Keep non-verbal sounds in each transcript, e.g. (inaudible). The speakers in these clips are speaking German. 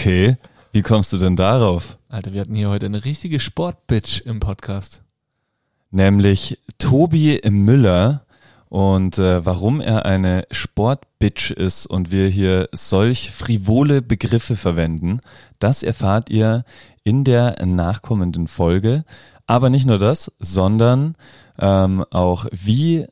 Okay, wie kommst du denn darauf? Alter, wir hatten hier heute eine richtige Sportbitch im Podcast. Nämlich Tobi Müller und äh, warum er eine Sportbitch ist und wir hier solch frivole Begriffe verwenden, das erfahrt ihr in der nachkommenden Folge. Aber nicht nur das, sondern ähm, auch wie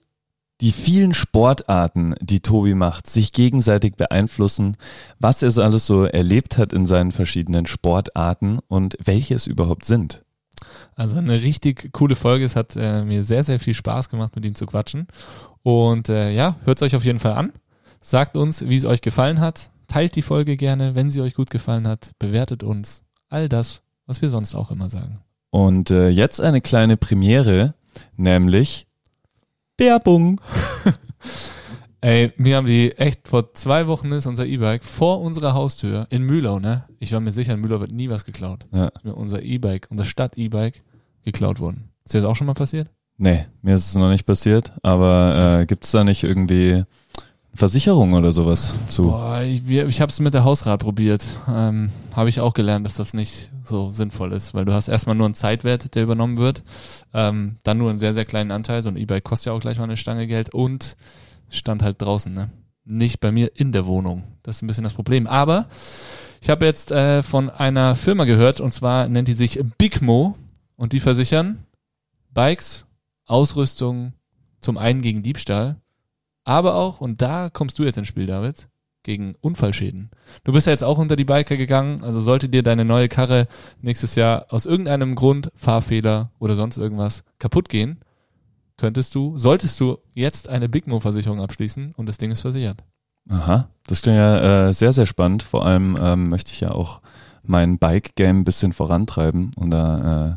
die vielen Sportarten, die Tobi macht, sich gegenseitig beeinflussen, was er so alles so erlebt hat in seinen verschiedenen Sportarten und welche es überhaupt sind. Also eine richtig coole Folge. Es hat äh, mir sehr, sehr viel Spaß gemacht, mit ihm zu quatschen. Und äh, ja, hört es euch auf jeden Fall an. Sagt uns, wie es euch gefallen hat. Teilt die Folge gerne, wenn sie euch gut gefallen hat. Bewertet uns. All das, was wir sonst auch immer sagen. Und äh, jetzt eine kleine Premiere, nämlich Werbung. (laughs) Ey, wir haben die echt vor zwei Wochen ist unser E-Bike vor unserer Haustür in Mühlau, ne? Ich war mir sicher, in Mühlau wird nie was geklaut. Ja. Ist mir unser E-Bike, unser Stadt-E-Bike geklaut worden. Ist dir das auch schon mal passiert? Nee, mir ist es noch nicht passiert, aber äh, gibt es da nicht irgendwie Versicherung oder sowas zu? Boah, ich, ich habe es mit der Hausrat probiert. Ähm, habe ich auch gelernt, dass das nicht so sinnvoll ist, weil du hast erstmal nur einen Zeitwert, der übernommen wird, ähm, dann nur einen sehr, sehr kleinen Anteil. So ein E-Bike kostet ja auch gleich mal eine Stange Geld und stand halt draußen, ne? Nicht bei mir in der Wohnung. Das ist ein bisschen das Problem. Aber ich habe jetzt äh, von einer Firma gehört, und zwar nennt die sich Bigmo und die versichern Bikes, Ausrüstung zum einen gegen Diebstahl, aber auch, und da kommst du jetzt ins Spiel, David, gegen Unfallschäden. Du bist ja jetzt auch unter die Biker gegangen, also sollte dir deine neue Karre nächstes Jahr aus irgendeinem Grund, Fahrfehler oder sonst irgendwas kaputt gehen, könntest du, solltest du jetzt eine Bigmo-Versicherung abschließen und das Ding ist versichert. Aha, das klingt ja äh, sehr, sehr spannend. Vor allem ähm, möchte ich ja auch mein Bike-Game ein bisschen vorantreiben und da äh,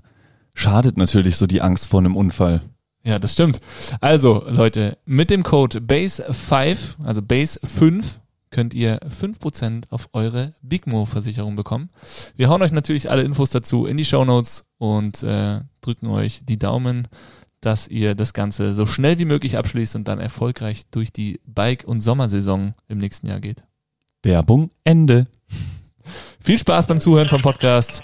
schadet natürlich so die Angst vor einem Unfall. Ja, das stimmt. Also, Leute, mit dem Code BASE5, also BASE5, könnt ihr 5% auf eure Bigmo-Versicherung bekommen. Wir hauen euch natürlich alle Infos dazu in die Shownotes und äh, drücken euch die Daumen, dass ihr das Ganze so schnell wie möglich abschließt und dann erfolgreich durch die Bike- und Sommersaison im nächsten Jahr geht. Werbung, Ende. Viel Spaß beim Zuhören vom Podcast.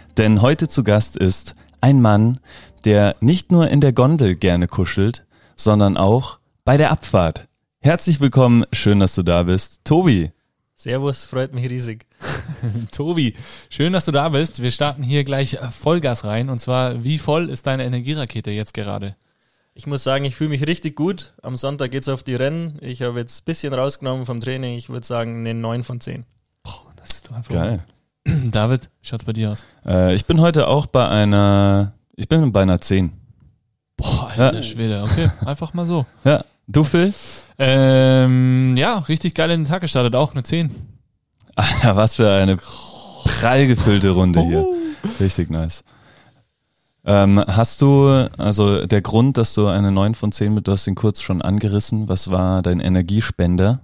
denn heute zu Gast ist ein Mann, der nicht nur in der Gondel gerne kuschelt, sondern auch bei der Abfahrt. Herzlich willkommen, schön, dass du da bist. Tobi. Servus, freut mich riesig. (laughs) Tobi, schön, dass du da bist. Wir starten hier gleich Vollgas rein. Und zwar, wie voll ist deine Energierakete jetzt gerade? Ich muss sagen, ich fühle mich richtig gut. Am Sonntag geht's auf die Rennen. Ich habe jetzt ein bisschen rausgenommen vom Training. Ich würde sagen, eine 9 von 10. Das ist doch einfach. Geil. (clears throat) David, wie schaut's bei dir aus? Äh, ich bin heute auch bei einer, ich bin bei einer 10. Boah, alter Ja. Schwede. Okay, einfach mal so. (laughs) Ja, du Phil? Ähm, ja, richtig geil in den Tag gestartet. Auch eine 10. Alter, was für eine prall gefüllte Runde hier. Richtig nice. Ähm, hast du, also der Grund, dass du eine 9 von 10 mit, du hast ihn kurz schon angerissen, was war dein Energiespender?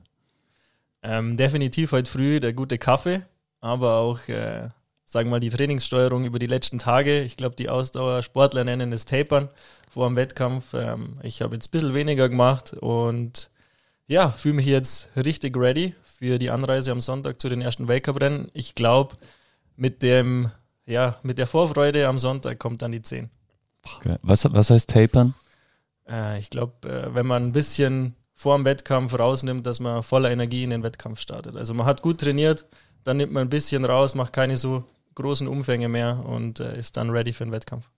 Ähm, definitiv heute früh der gute Kaffee, aber auch, äh, sagen wir mal, die Trainingssteuerung über die letzten Tage. Ich glaube, die Ausdauersportler nennen es Tapern vor dem Wettkampf. Ähm, ich habe jetzt ein bisschen weniger gemacht und ja, fühle mich jetzt richtig ready für die Anreise am Sonntag zu den ersten Weltcup-Rennen. Ich glaube, mit dem, ja, mit der Vorfreude am Sonntag kommt dann die 10. Geil. Was, was heißt tapern? Äh, ich glaube, äh, wenn man ein bisschen vor dem Wettkampf rausnimmt, dass man voller Energie in den Wettkampf startet. Also man hat gut trainiert, dann nimmt man ein bisschen raus, macht keine so großen Umfänge mehr und äh, ist dann ready für den Wettkampf.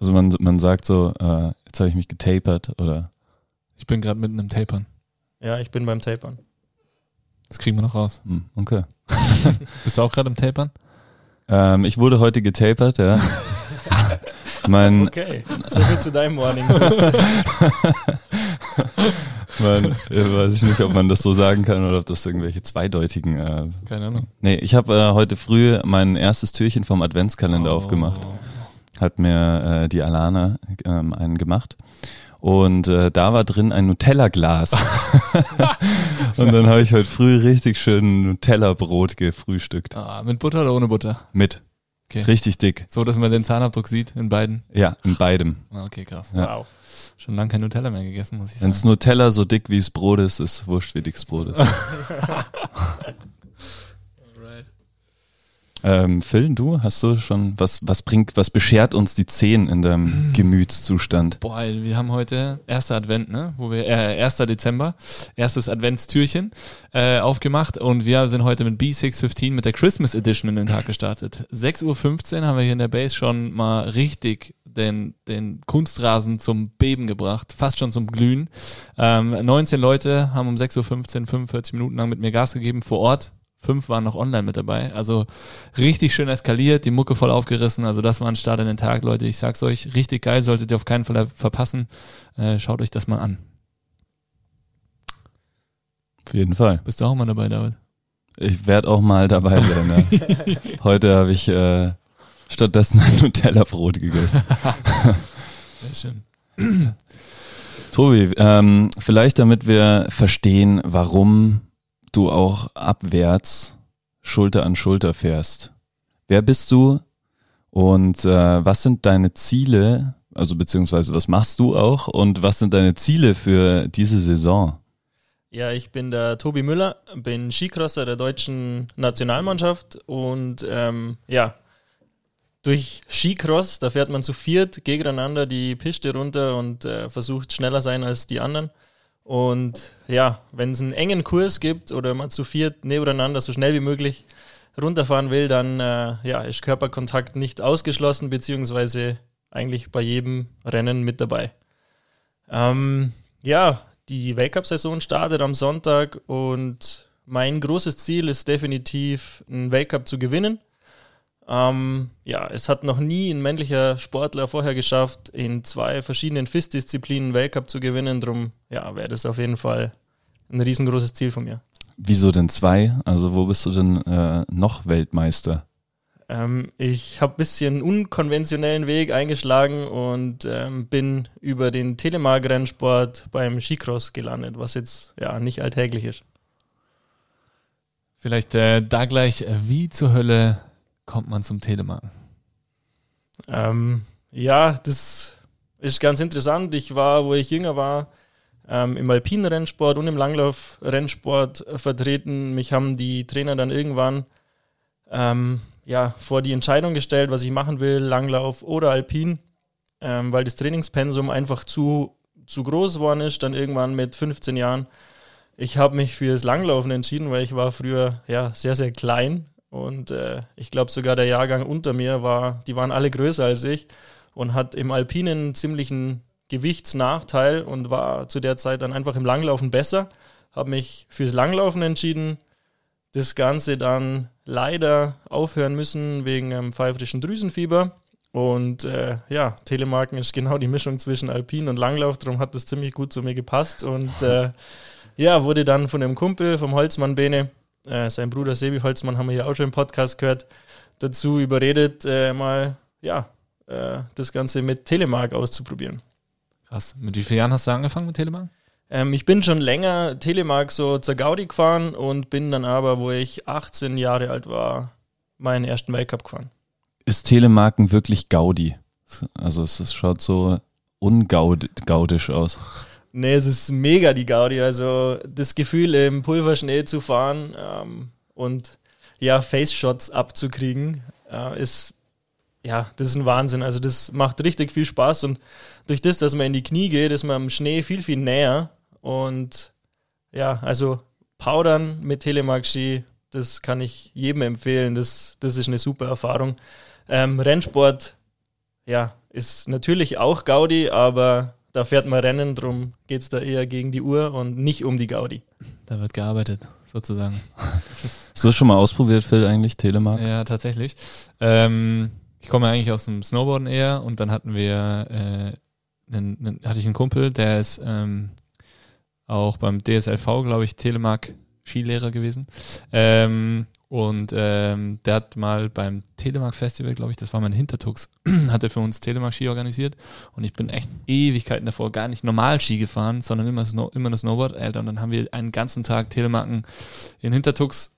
Also man, man sagt so, äh, jetzt habe ich mich getapert oder Ich bin gerade mitten im Tapern. Ja, ich bin beim Tapern. Das kriegen wir noch raus. hm, okay. (laughs) Bist du auch gerade im Tapern? Ähm, ich wurde heute getapert, ja. (laughs) mein, Okay, so viel zu deinem Morning. (laughs) (laughs) man, äh, weiß ich nicht, ob man das so sagen kann oder ob das irgendwelche zweideutigen. Äh, Keine Ahnung. nee, ich habe äh, heute früh mein erstes Türchen vom Adventskalender aufgemacht. Hat mir äh, die Alana ähm, einen gemacht. Und äh, da war drin ein Nutella-Glas. (laughs) und dann habe ich heute früh richtig schön Nutella-Brot gefrühstückt. Ah, mit Butter oder ohne Butter? Mit. Okay. Richtig dick. So, dass man den Zahnabdruck sieht in beiden. Ja, in beidem. Ah, okay, krass. Ja. Wow. Schon lange kein Nutella mehr gegessen, muss ich Wenn sagen. Nutella so dick wie es Brot ist, ist wurscht, wie dick das Brot ist. (laughs) ähm, Phil, du hast du schon, was, was bringt, was beschert uns die Zehn in deinem (clears throat) Gemütszustand? Boah, wir haben heute erster Advent, ne? Wo wir, äh, 1. Dezember, erstes Adventstürchen äh, aufgemacht und wir sind heute mit B615 mit der Christmas Edition in den Tag gestartet. 6.15 Uhr haben wir hier in der Base schon mal richtig den, den Kunstrasen zum Beben gebracht, fast schon zum Glühen. Ähm, 19 Leute haben um 6.15 Uhr 45 Minuten lang mit mir Gas gegeben vor Ort. Fünf waren noch online mit dabei. Also richtig schön eskaliert, die Mucke voll aufgerissen. Also das war ein Start in den Tag, Leute. Ich sag's euch, richtig geil, solltet ihr auf keinen Fall verpassen. Äh, schaut euch das mal an. Auf jeden Fall. Bist du auch mal dabei, David? Ich werde auch mal dabei sein. Ja. (laughs) Heute habe ich äh, stattdessen ein Nutella-Brot gegessen. (laughs) (laughs) Sehr schön. Tobi, ähm, vielleicht damit wir verstehen, warum du auch abwärts Schulter an Schulter fährst. Wer bist du und äh, was sind deine Ziele, also beziehungsweise was machst du auch und was sind deine Ziele für diese Saison? Ja, ich bin der Tobi Müller, bin Skicrosser der deutschen Nationalmannschaft und ähm, ja, durch Skicross, da fährt man zu viert gegeneinander die Piste runter und äh, versucht schneller sein als die anderen. Und ja, wenn es einen engen Kurs gibt oder man zu viert nebeneinander so schnell wie möglich runterfahren will, dann äh, ja, ist Körperkontakt nicht ausgeschlossen, beziehungsweise eigentlich bei jedem Rennen mit dabei. Ähm, ja, die Weltcup-Saison startet am Sonntag und mein großes Ziel ist definitiv, einen Weltcup zu gewinnen. Ähm, ja, es hat noch nie ein männlicher Sportler vorher geschafft, in zwei verschiedenen FIS-Disziplinen Weltcup zu gewinnen. Drum, ja, wäre das auf jeden Fall ein riesengroßes Ziel von mir. Wieso denn zwei? Also wo bist du denn äh, noch Weltmeister? Ähm, ich habe ein bisschen unkonventionellen Weg eingeschlagen und ähm, bin über den Telemark-Rennsport beim Skicross gelandet, was jetzt ja nicht alltäglich ist. Vielleicht äh, da gleich, äh, wie zur Hölle kommt man zum Telemark? Ähm, ja, das ist ganz interessant. Ich war, wo ich jünger war, ähm, im alpinen Rennsport und im Langlauf-Rennsport vertreten. Mich haben die Trainer dann irgendwann ähm, ja, vor die Entscheidung gestellt, was ich machen will, Langlauf oder Alpin, ähm, weil das Trainingspensum einfach zu, zu groß geworden ist, dann irgendwann mit 15 Jahren. Ich habe mich für das Langlaufen entschieden, weil ich war früher ja, sehr, sehr klein und äh, ich glaube sogar der Jahrgang unter mir war, die waren alle größer als ich und hat im Alpinen einen ziemlichen Gewichtsnachteil und war zu der Zeit dann einfach im Langlaufen besser. Habe mich fürs Langlaufen entschieden, das Ganze dann leider aufhören müssen wegen einem pfeifrischen Drüsenfieber. Und äh, ja, Telemarken ist genau die Mischung zwischen Alpin und Langlauf, darum hat das ziemlich gut zu mir gepasst. Und äh, ja, wurde dann von einem Kumpel, vom Holzmann Bene, äh, sein Bruder Sebi Holzmann, haben wir hier auch schon im Podcast gehört, dazu überredet, äh, mal ja, äh, das Ganze mit Telemark auszuprobieren. Krass. Mit wie vielen Jahren hast du angefangen mit Telemark? Ähm, ich bin schon länger Telemark so zur Gaudi gefahren und bin dann aber, wo ich 18 Jahre alt war, meinen ersten Weltcup gefahren. Ist Telemarken wirklich Gaudi? Also es, es schaut so ungaudisch aus. Nee, es ist mega die Gaudi. Also das Gefühl, im Pulverschnee zu fahren ähm, und ja, Face-Shots abzukriegen, äh, ist ja, das ist ein Wahnsinn. Also das macht richtig viel Spaß und durch das, dass man in die Knie geht, ist man am Schnee viel, viel näher und ja, also Powdern mit Telemark-Ski, das kann ich jedem empfehlen. Das, das ist eine super Erfahrung. Ähm, Rennsport, ja, ist natürlich auch Gaudi, aber da fährt man Rennen, drum geht es da eher gegen die Uhr und nicht um die Gaudi. Da wird gearbeitet, sozusagen. Hast du das schon mal ausprobiert, Phil, eigentlich, Telemark? Ja, tatsächlich. Ähm, ich komme eigentlich aus dem Snowboarden eher und dann hatten wir, äh, einen, einen, hatte ich einen Kumpel, der ist ähm, auch beim DSLV, glaube ich, Telemark Skilehrer gewesen. Ähm, und ähm, der hat mal beim Telemark Festival, glaube ich, das war mein Hintertux, (clears throat) hat er für uns Telemark Ski organisiert. Und ich bin echt Ewigkeiten davor gar nicht normal Ski gefahren, sondern immer, Snow, immer das Snowboard. Alter, und dann haben wir einen ganzen Tag Telemarken in Hintertux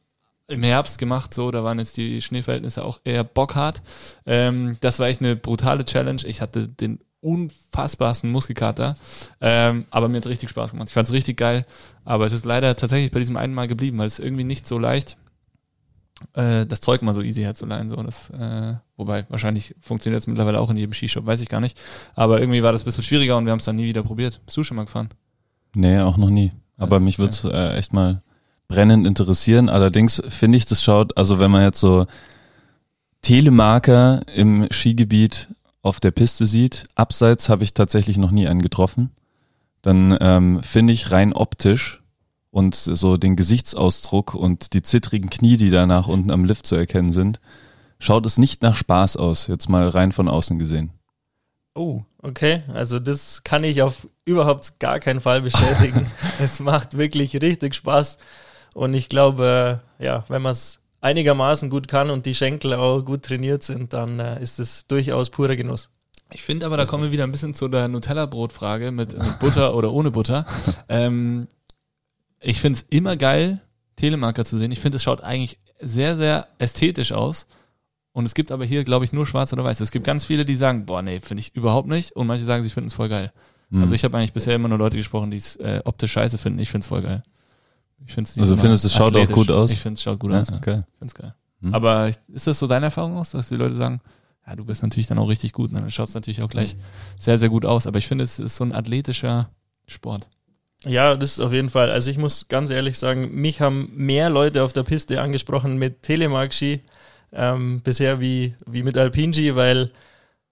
im Herbst gemacht, so, da waren jetzt die Schneeverhältnisse auch eher bockhart. Ähm, das war echt eine brutale Challenge. Ich hatte den unfassbarsten Muskelkater, ähm, aber mir hat richtig Spaß gemacht. Ich fand es richtig geil, aber es ist leider tatsächlich bei diesem einen Mal geblieben, weil es irgendwie nicht so leicht äh, das Zeug mal so easy herzuleihen. So. Das, äh, wobei, wahrscheinlich funktioniert es mittlerweile auch in jedem Skishop, weiß ich gar nicht. Aber irgendwie war das ein bisschen schwieriger und wir haben es dann nie wieder probiert. Bist du schon mal gefahren? Nee, auch noch nie. Aber also, mich würde es äh, echt mal brennend interessieren. Allerdings finde ich, das schaut, also wenn man jetzt so Telemarker im Skigebiet auf der Piste sieht, abseits habe ich tatsächlich noch nie einen getroffen, dann ähm, finde ich rein optisch und so den Gesichtsausdruck und die zittrigen Knie, die danach unten am Lift zu erkennen sind, schaut es nicht nach Spaß aus, jetzt mal rein von außen gesehen. Oh, okay. Also das kann ich auf überhaupt gar keinen Fall bestätigen. (laughs) es macht wirklich richtig Spaß. Und ich glaube, ja, wenn man es einigermaßen gut kann und die Schenkel auch gut trainiert sind, dann äh, ist es durchaus purer Genuss. Ich finde aber, da kommen wir wieder ein bisschen zu der Nutella-Brot-Frage mit, mit, Butter oder ohne Butter. (laughs) Ähm, ich finde es immer geil, Telemarker zu sehen. Ich finde, es schaut eigentlich sehr, sehr ästhetisch aus. Und es gibt aber hier, glaube ich, nur schwarz oder weiß. Es gibt ganz viele, die sagen, boah, nee, finde ich überhaupt nicht. Und manche sagen, sie finden es voll geil. Mhm. Also ich habe eigentlich bisher immer nur Leute gesprochen, die es äh, optisch scheiße finden. Ich finde es voll geil. Ich find's also findest du, es schaut auch gut aus? Ich finde es schaut gut ja, aus. Okay. Ich finde es geil. Mhm. Aber ist das so deine Erfahrung aus, dass die Leute sagen, ja, du bist natürlich dann auch richtig gut. Und dann schaut es natürlich auch gleich sehr, sehr gut aus. Aber ich finde, es ist so ein athletischer Sport. Ja, das ist auf jeden Fall. Also ich muss ganz ehrlich sagen, mich haben mehr Leute auf der Piste angesprochen mit Telemark-Ski ähm, bisher wie, wie mit Alpinski, weil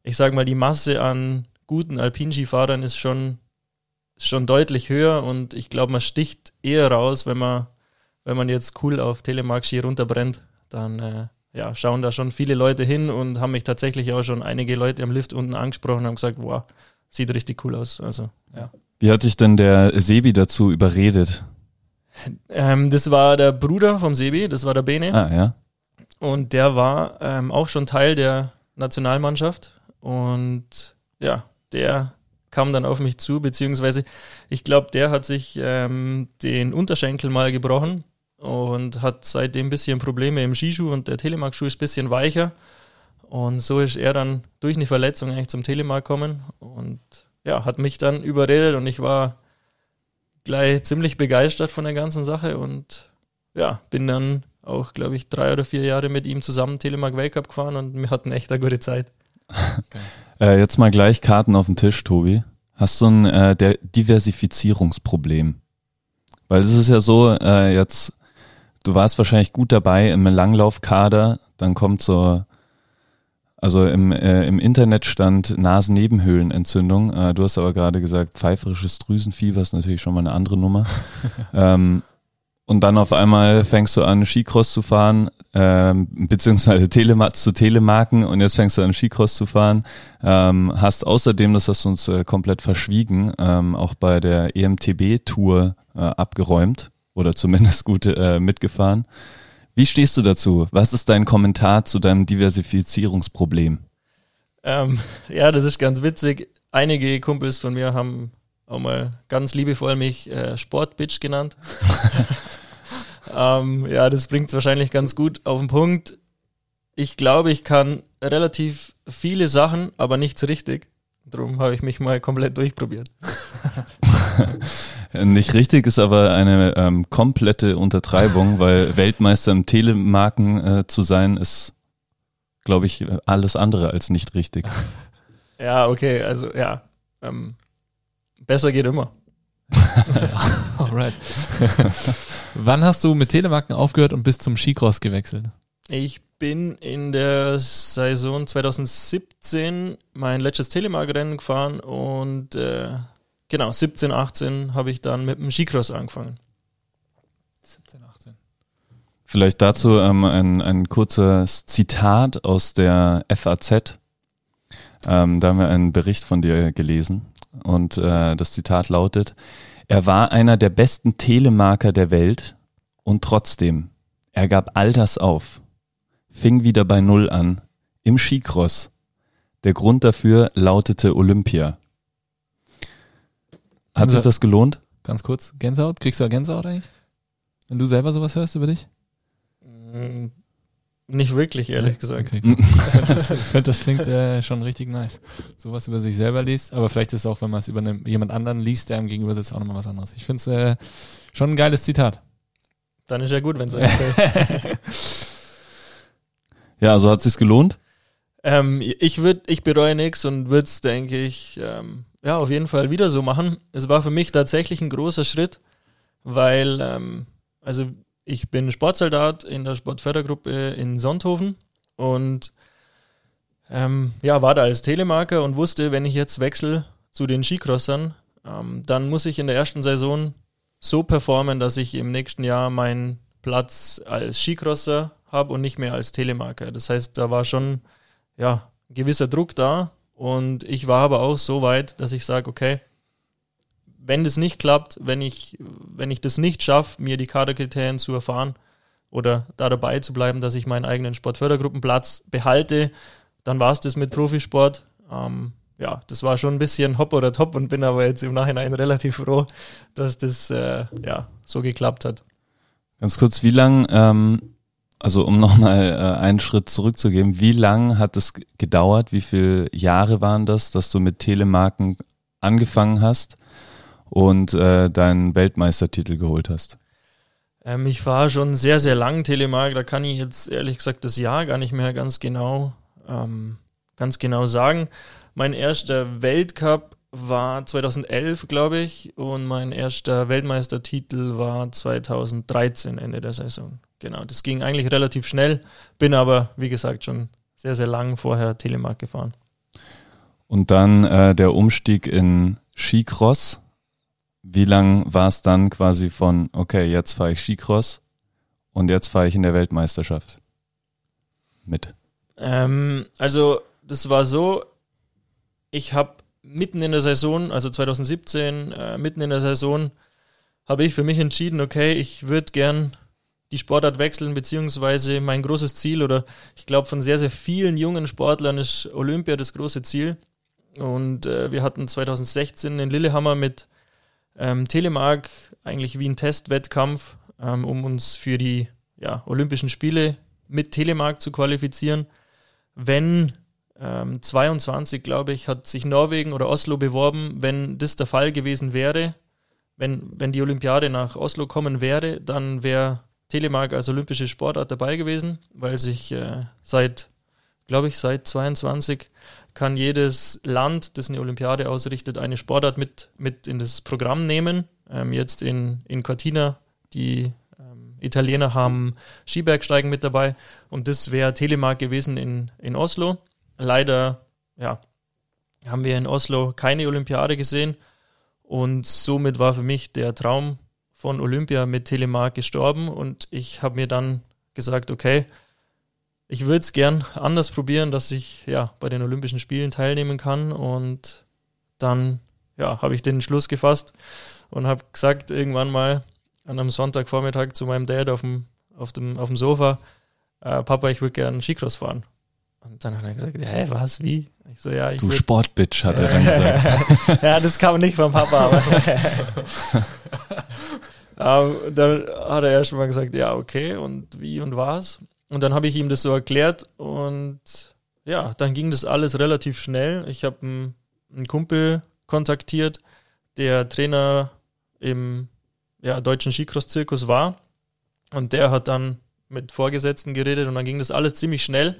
ich sage mal, die Masse an guten Alpinski-Fahrern ist schon, schon deutlich höher und ich glaube, man sticht eher raus, wenn man, wenn man jetzt cool auf Telemark-Ski runterbrennt. Dann äh, ja, schauen da schon viele Leute hin und haben mich tatsächlich auch schon einige Leute am Lift unten angesprochen und haben gesagt, wow, sieht richtig cool aus. Also, ja. Wie hat dich denn der Sebi dazu überredet? Ähm, das war der Bruder vom Sebi, das war der Bene. Ah, ja. Und der war ähm, auch schon Teil der Nationalmannschaft. Und ja, der kam dann auf mich zu, beziehungsweise ich glaube, der hat sich ähm, den Unterschenkel mal gebrochen und hat seitdem ein bisschen Probleme im Skischuh und der Telemark-Schuh ist ein bisschen weicher. Und so ist er dann durch eine Verletzung eigentlich zum Telemark gekommen und ja, hat mich dann überredet und ich war gleich ziemlich begeistert von der ganzen Sache und ja, bin dann auch, glaube ich, drei oder vier Jahre mit ihm zusammen Telemark Weltcup gefahren und wir hatten echt eine gute Zeit. (laughs) äh, jetzt mal gleich Karten auf den Tisch, Tobi. Hast du ein äh, Diversifizierungsproblem? Weil es ist ja so, äh, jetzt, du warst wahrscheinlich gut dabei im Langlaufkader, dann kommt so also im, äh, im Internet stand Nasennebenhöhlenentzündung. Äh, du hast aber gerade gesagt, pfeiferisches Drüsenfieber ist natürlich schon mal eine andere Nummer. (laughs) ähm, und dann auf einmal fängst du an, Skicross zu fahren, ähm, beziehungsweise Telema zu Telemarken und jetzt fängst du an, Skicross zu fahren. Ähm, hast außerdem, das hast du uns äh, komplett verschwiegen, ähm, auch bei der EMTB-Tour äh, abgeräumt oder zumindest gut äh, mitgefahren. Wie stehst du dazu? Was ist dein Kommentar zu deinem Diversifizierungsproblem? Ähm, ja, das ist ganz witzig. Einige Kumpels von mir haben auch mal ganz liebevoll mich äh, Sportbitch genannt. (laughs) ähm, ja, das bringt es wahrscheinlich ganz gut auf den Punkt. Ich glaube, ich kann relativ viele Sachen, aber nichts richtig. Darum habe ich mich mal komplett durchprobiert. (laughs) Nicht richtig ist aber eine ähm, komplette Untertreibung, (laughs) weil Weltmeister im Telemarken äh, zu sein ist, glaube ich, alles andere als nicht richtig. (laughs) Ja, okay, also ja, ähm, besser geht immer. (laughs) Alright. Wann hast du mit Telemarken aufgehört und bist zum Skicross gewechselt? Ich bin in der Saison 2017 mein letztes Telemark-Rennen gefahren und äh, genau, 17, 18 habe ich dann mit dem Skicross angefangen. 17, 18. Vielleicht dazu ähm, ein, ein kurzes Zitat aus der FAZ. Ähm, da haben wir einen Bericht von dir gelesen und äh, das Zitat lautet, Er war einer der besten Telemarker der Welt und trotzdem, er gab all das auf, fing wieder bei Null an, im Skicross. Der Grund dafür lautete Olympia. Hat Unser- sich das gelohnt? Ganz kurz, Gänsehaut? Kriegst du Gänsehaut eigentlich? Wenn du selber sowas hörst über dich? Mm, Nicht wirklich, ehrlich gesagt. Okay, (laughs) ich finde, das, klingt äh, schon richtig nice. Sowas über sich selber liest, aber vielleicht ist es auch, wenn man es über einen, jemand anderen liest, der einem gegenüber sitzt, auch nochmal was anderes. Ich finde es äh, schon ein geiles Zitat. Dann ist ja gut, wenn es euch gefällt. (laughs) Ja, also hat sich's gelohnt? Ähm, ich würd, ich bereue nichts und würde es, denke ich, ähm, ja, auf jeden Fall wieder so machen. Es war für mich tatsächlich ein großer Schritt, weil, ähm, also ich bin Sportsoldat in der Sportfördergruppe in Sonthofen und ähm, ja, war da als Telemarker und wusste, wenn ich jetzt wechsle zu den Skicrossern, ähm, dann muss ich in der ersten Saison so performen, dass ich im nächsten Jahr meinen Platz als Skicrosser habe und nicht mehr als Telemarker. Das heißt, da war schon ja, ein gewisser Druck da und ich war aber auch so weit, dass ich sage, okay, wenn das nicht klappt, wenn ich, wenn ich das nicht schaffe, mir die Kaderkriterien zu erfahren oder da dabei zu bleiben, dass ich meinen eigenen Sportfördergruppenplatz behalte, dann war es das mit Profisport. Ähm, ja, das war schon ein bisschen hopp oder top und bin aber jetzt im Nachhinein relativ froh, dass das äh, ja, so geklappt hat. Ganz kurz, wie lang, ähm, also um nochmal äh, einen Schritt zurückzugeben, wie lang hat es gedauert, wie viele Jahre waren das, dass du mit Telemarken angefangen hast und äh, deinen Weltmeistertitel geholt hast? Ähm, ich war schon sehr, sehr lang Telemark. Da kann ich jetzt ehrlich gesagt das Jahr gar nicht mehr ganz genau, ähm, ganz genau sagen. Mein erster Weltcup war 2011, glaube ich, und mein erster Weltmeistertitel war 2013, Ende der Saison. Genau, das ging eigentlich relativ schnell, bin aber, wie gesagt, schon sehr, sehr lang vorher Telemark gefahren. Und dann äh, der Umstieg in Skicross. Wie lang war es dann quasi von, okay, jetzt fahre ich Skicross und jetzt fahre ich in der Weltmeisterschaft mit? Ähm, also, das war so, ich habe mitten in der Saison, also 2017, äh, mitten in der Saison, habe ich für mich entschieden, okay, ich würde gern die Sportart wechseln, beziehungsweise mein großes Ziel oder ich glaube von sehr, sehr vielen jungen Sportlern ist Olympia das große Ziel. Und äh, wir hatten 2016 in Lillehammer mit ähm, Telemark eigentlich wie ein Testwettkampf, ähm, um uns für die ja, Olympischen Spiele mit Telemark zu qualifizieren. Wenn ähm, 22, glaube ich, hat sich Norwegen oder Oslo beworben, wenn das der Fall gewesen wäre, wenn, wenn die Olympiade nach Oslo kommen wäre, dann wäre Telemark als olympische Sportart dabei gewesen, weil sich äh, seit, glaube ich, seit 22 kann jedes Land, das eine Olympiade ausrichtet, eine Sportart mit, mit in das Programm nehmen. Ähm, jetzt in, in Cortina, die ähm, Italiener haben Skibergsteigen mit dabei und das wäre Telemark gewesen in, in Oslo. Leider, ja, haben wir in Oslo keine Olympiade gesehen und somit war für mich der Traum von Olympia mit Telemark gestorben und ich habe mir dann gesagt, okay, ich würde es gern anders probieren, dass ich ja bei den Olympischen Spielen teilnehmen kann und dann ja, habe ich den Entschluss gefasst und habe gesagt irgendwann mal an einem Sonntagvormittag zu meinem Dad auf dem, auf dem, auf dem Sofa, äh, Papa, ich würde gern Skicross fahren. Und dann hat er gesagt, hä, was, wie? Ich so, ja, ich Du Sportbitch, hat er dann gesagt. (laughs) ja, das kam nicht vom Papa, aber. (laughs) ähm, dann hat er erst mal gesagt, ja, okay, und wie und was. Und dann habe ich ihm das so erklärt und ja, dann ging das alles relativ schnell. Ich habe einen, einen Kumpel kontaktiert, der Trainer im ja, deutschen Skicross-Zirkus war. Und der hat dann mit Vorgesetzten geredet und dann ging das alles ziemlich schnell.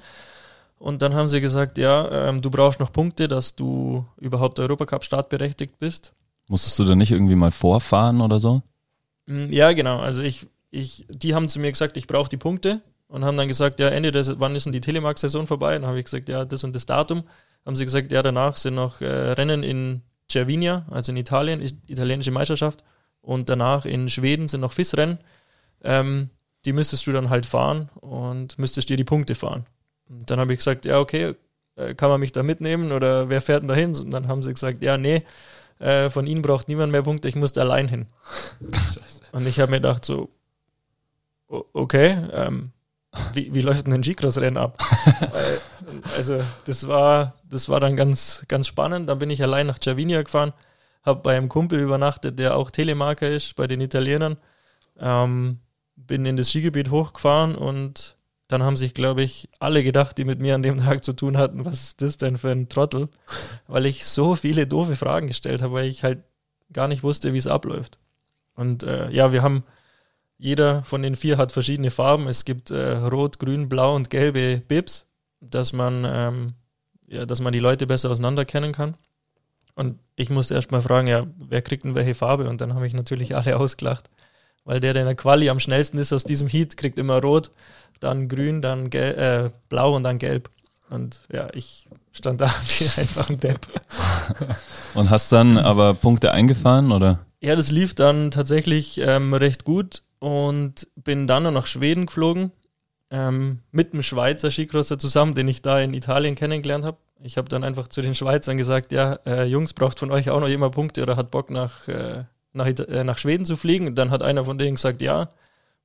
Und dann haben sie gesagt, ja, ähm, du brauchst noch Punkte, dass du überhaupt Europacup startberechtigt bist. Musstest du da nicht irgendwie mal vorfahren oder so? Mm, Ja, genau. Also ich, ich, die haben zu mir gesagt, ich brauche die Punkte und haben dann gesagt, ja, Ende des, wann ist denn die Telemark-Saison vorbei? Dann habe ich gesagt, ja, das und das Datum. Haben sie gesagt, ja, danach sind noch äh, Rennen in Cervinia, also in Italien, italienische Meisterschaft. Und danach in Schweden sind noch FIS-Rennen. Ähm, die müsstest du dann halt fahren und müsstest dir die Punkte fahren. Und dann habe ich gesagt, ja, okay, äh, kann man mich da mitnehmen oder wer fährt denn dahin? Und dann haben sie gesagt, ja, nee, äh, von ihnen braucht niemand mehr Punkte, ich musste allein hin. (laughs) Und ich habe mir gedacht so, okay, ähm, wie, wie läuft denn ein Skicross-Rennen ab? (laughs) also das war, das war dann ganz, ganz spannend. Dann bin ich allein nach Cervinia gefahren, habe bei einem Kumpel übernachtet, der auch Telemarker ist, bei den Italienern. Ähm, bin in das Skigebiet hochgefahren und dann haben sich, glaube ich, alle gedacht, die mit mir an dem Tag zu tun hatten, was ist das denn für ein Trottel? Weil ich so viele doofe Fragen gestellt habe, weil ich halt gar nicht wusste, wie es abläuft. Und äh, ja, wir haben jeder von den vier hat verschiedene Farben. Es gibt äh, rot, grün, blau und gelbe Bibs, dass man, ähm, ja, dass man die Leute besser auseinander kennen kann. Und ich musste erst mal fragen, ja, wer kriegt denn welche Farbe? Und dann habe ich natürlich alle (laughs) ausgelacht. Weil der, der in der Quali am schnellsten ist aus diesem Heat, kriegt immer rot, dann grün, dann äh, blau und dann gelb. Und ja, ich stand da (laughs) wie einfach ein Depp. (laughs) Und hast dann aber Punkte eingefahren, oder? Ja, das lief dann tatsächlich ähm, recht gut und bin dann noch nach Schweden geflogen ähm, mit einem Schweizer Skicrosser zusammen, den ich da in Italien kennengelernt habe. Ich habe dann einfach zu den Schweizern gesagt, ja, äh, Jungs, braucht von euch auch noch jemand Punkte oder hat Bock nach, äh, nach, äh, nach Schweden zu fliegen? Dann hat einer von denen gesagt, ja.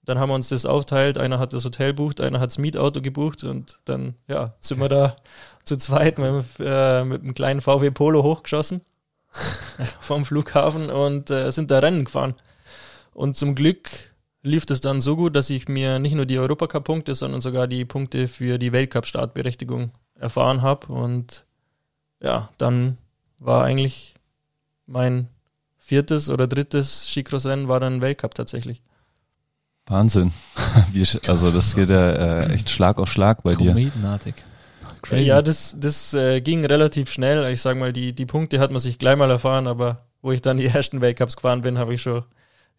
Dann haben wir uns das aufteilt, einer hat das Hotel bucht, einer hat das Mietauto gebucht und dann ja, sind wir da zu zweit mit, äh, mit einem kleinen VW Polo hochgeschossen (laughs) vom Flughafen und äh, sind da Rennen gefahren. Und zum Glück lief das dann so gut, dass ich mir nicht nur die Europacup-Punkte, sondern sogar die Punkte für die Weltcup-Startberechtigung erfahren habe. Und ja, dann war eigentlich mein viertes oder drittes Skicross-Rennen war dann Weltcup tatsächlich. Wahnsinn. (laughs) also das geht ja äh, echt Schlag auf Schlag bei dir. Kometenartig. Crazy. Ja, das, das äh, ging relativ schnell. Ich sage mal, die, die Punkte hat man sich gleich mal erfahren, aber wo ich dann die ersten Weltcups gefahren bin, habe ich schon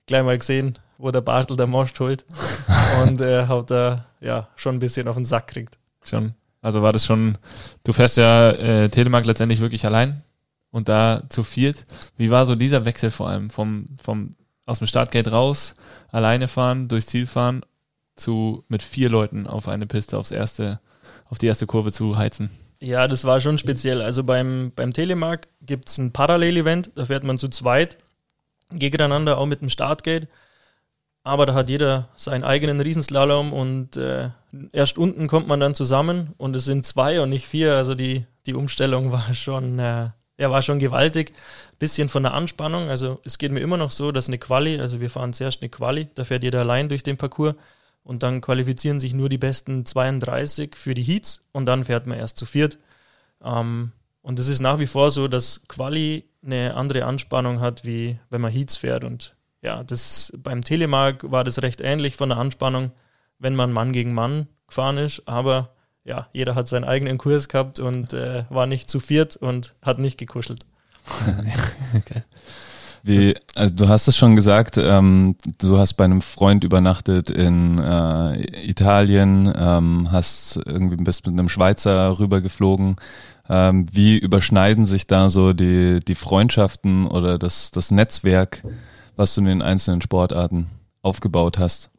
gleich mal gesehen, wo der Bartel der Most holt (laughs) und äh, hat da ja schon ein bisschen auf den Sack kriegt. Schon. Also war das schon, du fährst ja äh, Telemark letztendlich wirklich allein und da zu viert. Wie war so dieser Wechsel vor allem vom, vom aus dem Startgate raus, alleine fahren, durchs Ziel fahren, zu mit vier Leuten auf eine Piste aufs erste, auf die erste Kurve zu heizen? Ja, das war schon speziell. Also beim, beim Telemark gibt es ein Parallel-Event, da fährt man zu zweit gegeneinander, auch mit dem Startgate. Aber da hat jeder seinen eigenen Riesenslalom und äh, erst unten kommt man dann zusammen und es sind zwei und nicht vier. Also die, die Umstellung (laughs) war schon, äh, ja, war schon gewaltig. Bisschen von der Anspannung. Also es geht mir immer noch so, dass eine Quali, also wir fahren zuerst eine Quali, da fährt jeder allein durch den Parcours und dann qualifizieren sich nur die besten 32 für die Heats und dann fährt man erst zu viert. Ähm, und es ist nach wie vor so, dass Quali eine andere Anspannung hat, wie wenn man Heats fährt. Und ja, das beim Telemark war das recht ähnlich von der Anspannung, wenn man Mann gegen Mann gefahren ist. Aber ja, jeder hat seinen eigenen Kurs gehabt und äh, war nicht zu viert und hat nicht gekuschelt. (laughs) okay. Wie, also du hast es schon gesagt, ähm, du hast bei einem Freund übernachtet in äh, Italien, ähm, hast irgendwie bist mit einem Schweizer rübergeflogen. Ähm, wie überschneiden sich da so die, die Freundschaften oder das, das Netzwerk, was du in den einzelnen Sportarten aufgebaut hast?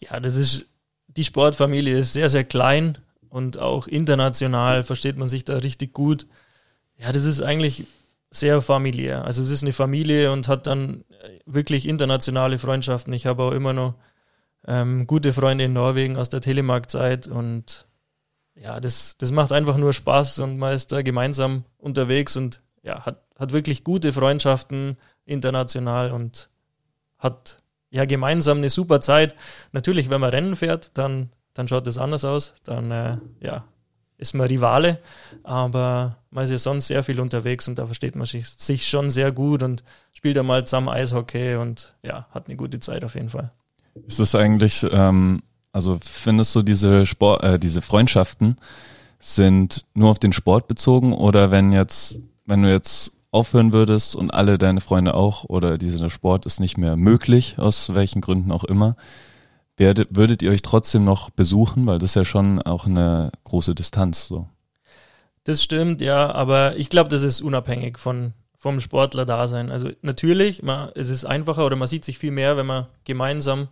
Ja, das ist, die Sportfamilie ist sehr, sehr klein und auch international versteht man sich da richtig gut. Ja, das ist eigentlich sehr familiär. Also es ist eine Familie und hat dann wirklich internationale Freundschaften. Ich habe auch immer noch ähm, gute Freunde in Norwegen aus der Telemark-Zeit und ja, das, das macht einfach nur Spaß und man ist da gemeinsam unterwegs und ja, hat, hat wirklich gute Freundschaften international und hat ja gemeinsam eine super Zeit. Natürlich, wenn man Rennen fährt, dann, dann schaut das anders aus. Dann äh, ja, ist man Rivale, aber man ist ja sonst sehr viel unterwegs und da versteht man sich, schon sehr gut und spielt einmal zusammen Eishockey und ja, hat eine gute Zeit auf jeden Fall. Ist es eigentlich ähm, also findest du diese Sport, äh, diese Freundschaften sind nur auf den Sport bezogen oder wenn jetzt, wenn du jetzt aufhören würdest und alle deine Freunde auch oder dieser Sport ist nicht mehr möglich, aus welchen Gründen auch immer, werdet, würdet ihr euch trotzdem noch besuchen, weil das ja schon auch eine große Distanz so. Das stimmt, ja, aber ich glaube, das ist unabhängig von, vom Sportler-Dasein. Also natürlich, man, es ist einfacher oder man sieht sich viel mehr, wenn man gemeinsam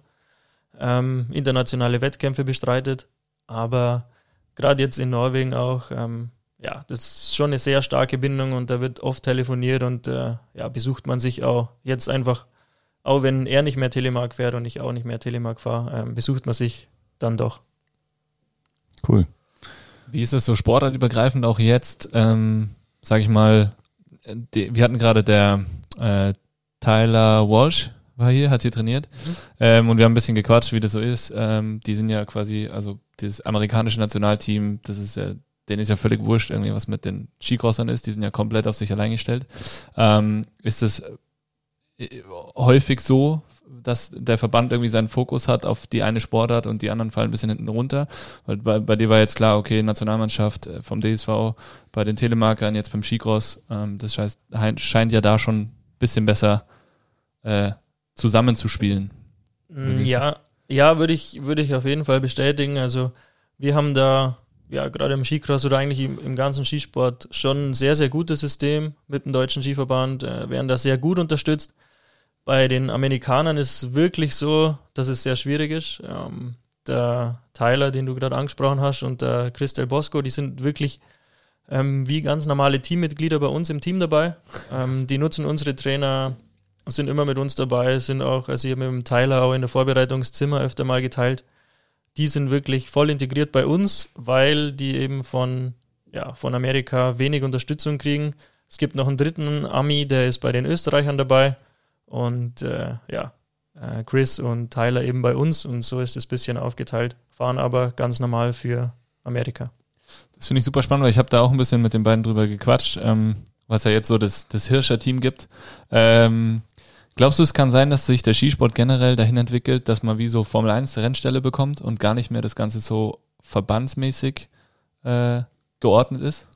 ähm, internationale Wettkämpfe bestreitet. Aber gerade jetzt in Norwegen auch, ähm, ja, das ist schon eine sehr starke Bindung und da wird oft telefoniert und äh, ja, besucht man sich auch jetzt einfach, auch wenn er nicht mehr Telemark fährt und ich auch nicht mehr Telemark fahre, äh, besucht man sich dann doch. Cool. Wie ist es so sportartübergreifend auch jetzt, ähm, sag ich mal, die, wir hatten gerade der äh, Tyler Walsh war hier, hat hier trainiert mhm. ähm, und wir haben ein bisschen gequatscht, wie das so ist. Ähm, die sind ja quasi, also das amerikanische Nationalteam, das ist ja, denen ist ja völlig wurscht, irgendwie was mit den Skicrossern ist, die sind ja komplett auf sich allein gestellt. Ähm, ist es äh, häufig so, dass der Verband irgendwie seinen Fokus hat auf die eine Sportart und die anderen fallen ein bisschen hinten runter. Weil bei, bei dir war jetzt klar, okay, Nationalmannschaft äh, vom DSV, bei den Telemarkern, jetzt beim Skicross, ähm, das heißt, scheint ja da schon ein bisschen besser äh, zusammenzuspielen. Mm, ja, ja, würde ich, würde ich auf jeden Fall bestätigen. Also wir haben da ja, gerade im Skicross oder eigentlich im, im, ganzen Skisport schon ein sehr, sehr gutes System mit dem Deutschen Skiverband, äh, werden da sehr gut unterstützt. Bei den Amerikanern ist es wirklich so, dass es sehr schwierig ist. Ähm, der Tyler, den du gerade angesprochen hast, und der Christel Bosco, die sind wirklich ähm, wie ganz normale Teammitglieder bei uns im Team dabei. Ähm, die nutzen unsere Trainer, sind immer mit uns dabei, sind auch, also ich habe mit dem Tyler auch in der Vorbereitungszimmer öfter mal geteilt. Die sind wirklich voll integriert bei uns, weil die eben von, ja, von Amerika wenig Unterstützung kriegen. Es gibt noch einen dritten Ami, der ist bei den Österreichern dabei. Und äh, ja, äh, Chris und Tyler eben bei uns und so ist es ein bisschen aufgeteilt, fahren aber ganz normal für Amerika. Das finde ich super spannend, weil ich habe da auch ein bisschen mit den beiden drüber gequatscht, ähm, was ja jetzt so das, das Hirscher-Team gibt. Ähm, glaubst du, es kann sein, dass sich der Skisport generell dahin entwickelt, dass man wie so Formel 1 Rennstelle bekommt und gar nicht mehr das Ganze so verbandsmäßig äh, geordnet ist?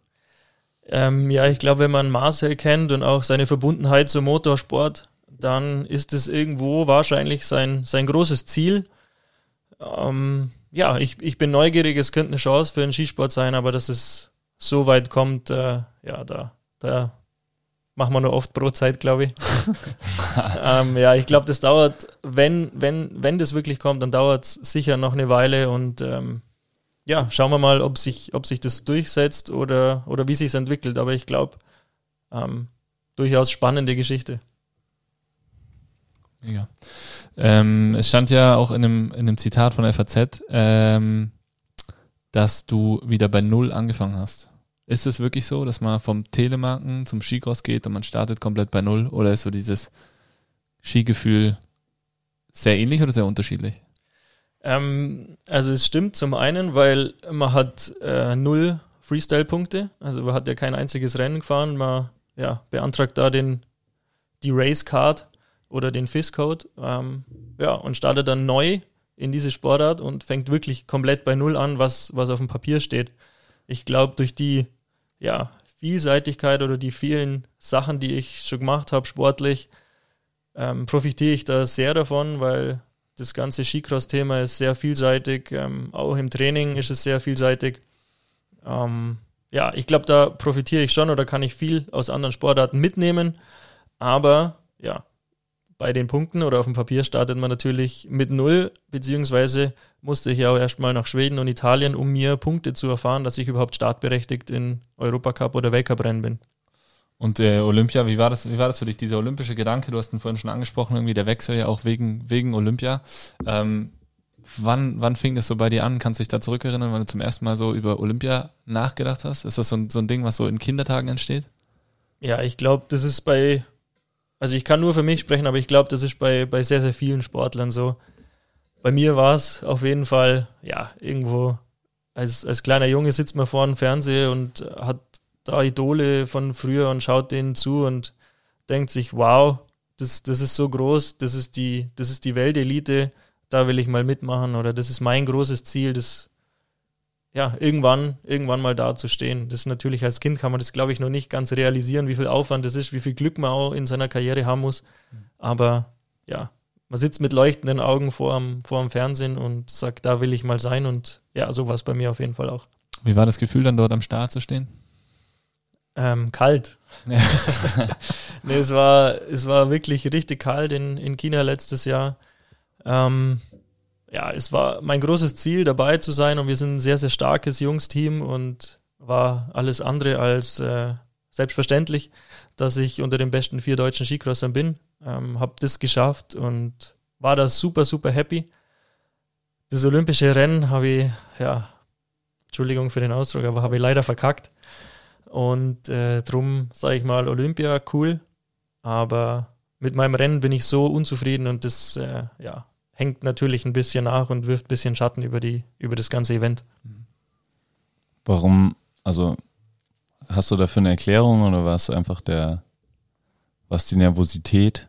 Ähm, ja, ich glaube, wenn man Marcel kennt und auch seine Verbundenheit zum Motorsport, dann ist es irgendwo wahrscheinlich sein, sein großes Ziel. Ähm, ja, ich, ich bin neugierig, es könnte eine Chance für den Skisport sein, aber dass es so weit kommt, äh, ja, da, da machen wir nur oft Brotzeit, glaube ich. (laughs) ähm, ja, ich glaube, das dauert, wenn, wenn, wenn das wirklich kommt, dann dauert es sicher noch eine Weile und ähm, ja, schauen wir mal, ob sich, ob sich das durchsetzt oder, oder wie sich es entwickelt. Aber ich glaube, ähm, durchaus spannende Geschichte. Ja. Ähm, es stand ja auch in einem, in einem Zitat von FAZ, ähm, dass du wieder bei Null angefangen hast. Ist es wirklich so, dass man vom Telemarken zum Skicross geht und man startet komplett bei Null? Oder ist so dieses Skigefühl sehr ähnlich oder sehr unterschiedlich? Ähm, also es stimmt zum einen, weil man hat äh, null Freestyle-Punkte, also man hat ja kein einziges Rennen gefahren, man ja, beantragt da den, die Race Card oder den FIS-Code ähm, ja, und startet dann neu in diese Sportart und fängt wirklich komplett bei Null an, was, was auf dem Papier steht. Ich glaube, durch die ja, Vielseitigkeit oder die vielen Sachen, die ich schon gemacht habe, sportlich, ähm, profitiere ich da sehr davon, weil das ganze Skicross-Thema ist sehr vielseitig. Ähm, auch im Training ist es sehr vielseitig. Ähm, ja, ich glaube, da profitiere ich schon oder kann ich viel aus anderen Sportarten mitnehmen. Aber ja, bei den Punkten oder auf dem Papier startet man natürlich mit null, beziehungsweise musste ich ja auch erstmal nach Schweden und Italien, um mir Punkte zu erfahren, dass ich überhaupt startberechtigt in Europacup oder Weltcup-Rennen bin. Und äh, Olympia, wie war das, wie war das für dich, dieser olympische Gedanke? Du hast ihn vorhin schon angesprochen, irgendwie der Wechsel ja auch wegen, wegen Olympia. Ähm, wann, wann fing das so bei dir an? Kannst du dich da zurückerinnern, wenn du zum ersten Mal so über Olympia nachgedacht hast? Ist das so ein, so ein Ding, was so in Kindertagen entsteht? Ja, ich glaube, das ist bei also ich kann nur für mich sprechen, aber ich glaube, das ist bei, bei sehr, sehr vielen Sportlern so. Bei mir war es auf jeden Fall, ja, irgendwo, als, als kleiner Junge sitzt man vor dem Fernseher und hat da Idole von früher und schaut denen zu und denkt sich, wow, das, das ist so groß, das ist die, das ist die Weltelite, da will ich mal mitmachen oder das ist mein großes Ziel, das ja, irgendwann, irgendwann mal da zu stehen. Das ist natürlich als Kind kann man das, glaube ich, noch nicht ganz realisieren, wie viel Aufwand das ist, wie viel Glück man auch in seiner Karriere haben muss. Aber ja, man sitzt mit leuchtenden Augen vor dem, vor Fernsehen und sagt, da will ich mal sein. Und ja, so war es bei mir auf jeden Fall auch. Wie war das Gefühl, dann dort am Start zu stehen? Ähm, kalt. Ja. (laughs) nee, es war, es war wirklich richtig kalt in, in China letztes Jahr. Ähm, ja, es war mein großes Ziel, dabei zu sein und wir sind ein sehr, sehr starkes Jungsteam und war alles andere als äh, selbstverständlich, dass ich unter den besten vier deutschen Skicrossern bin. Ähm, habe das geschafft und war da super, super happy. Das olympische Rennen habe ich, ja, Entschuldigung für den Ausdruck, aber habe ich leider verkackt. Und äh, drum sage ich mal, Olympia cool, aber mit meinem Rennen bin ich so unzufrieden und das äh, ja, hängt natürlich ein bisschen nach und wirft ein bisschen Schatten über, die, über das ganze Event. Warum, also hast du dafür eine Erklärung oder war es einfach der, was die Nervosität?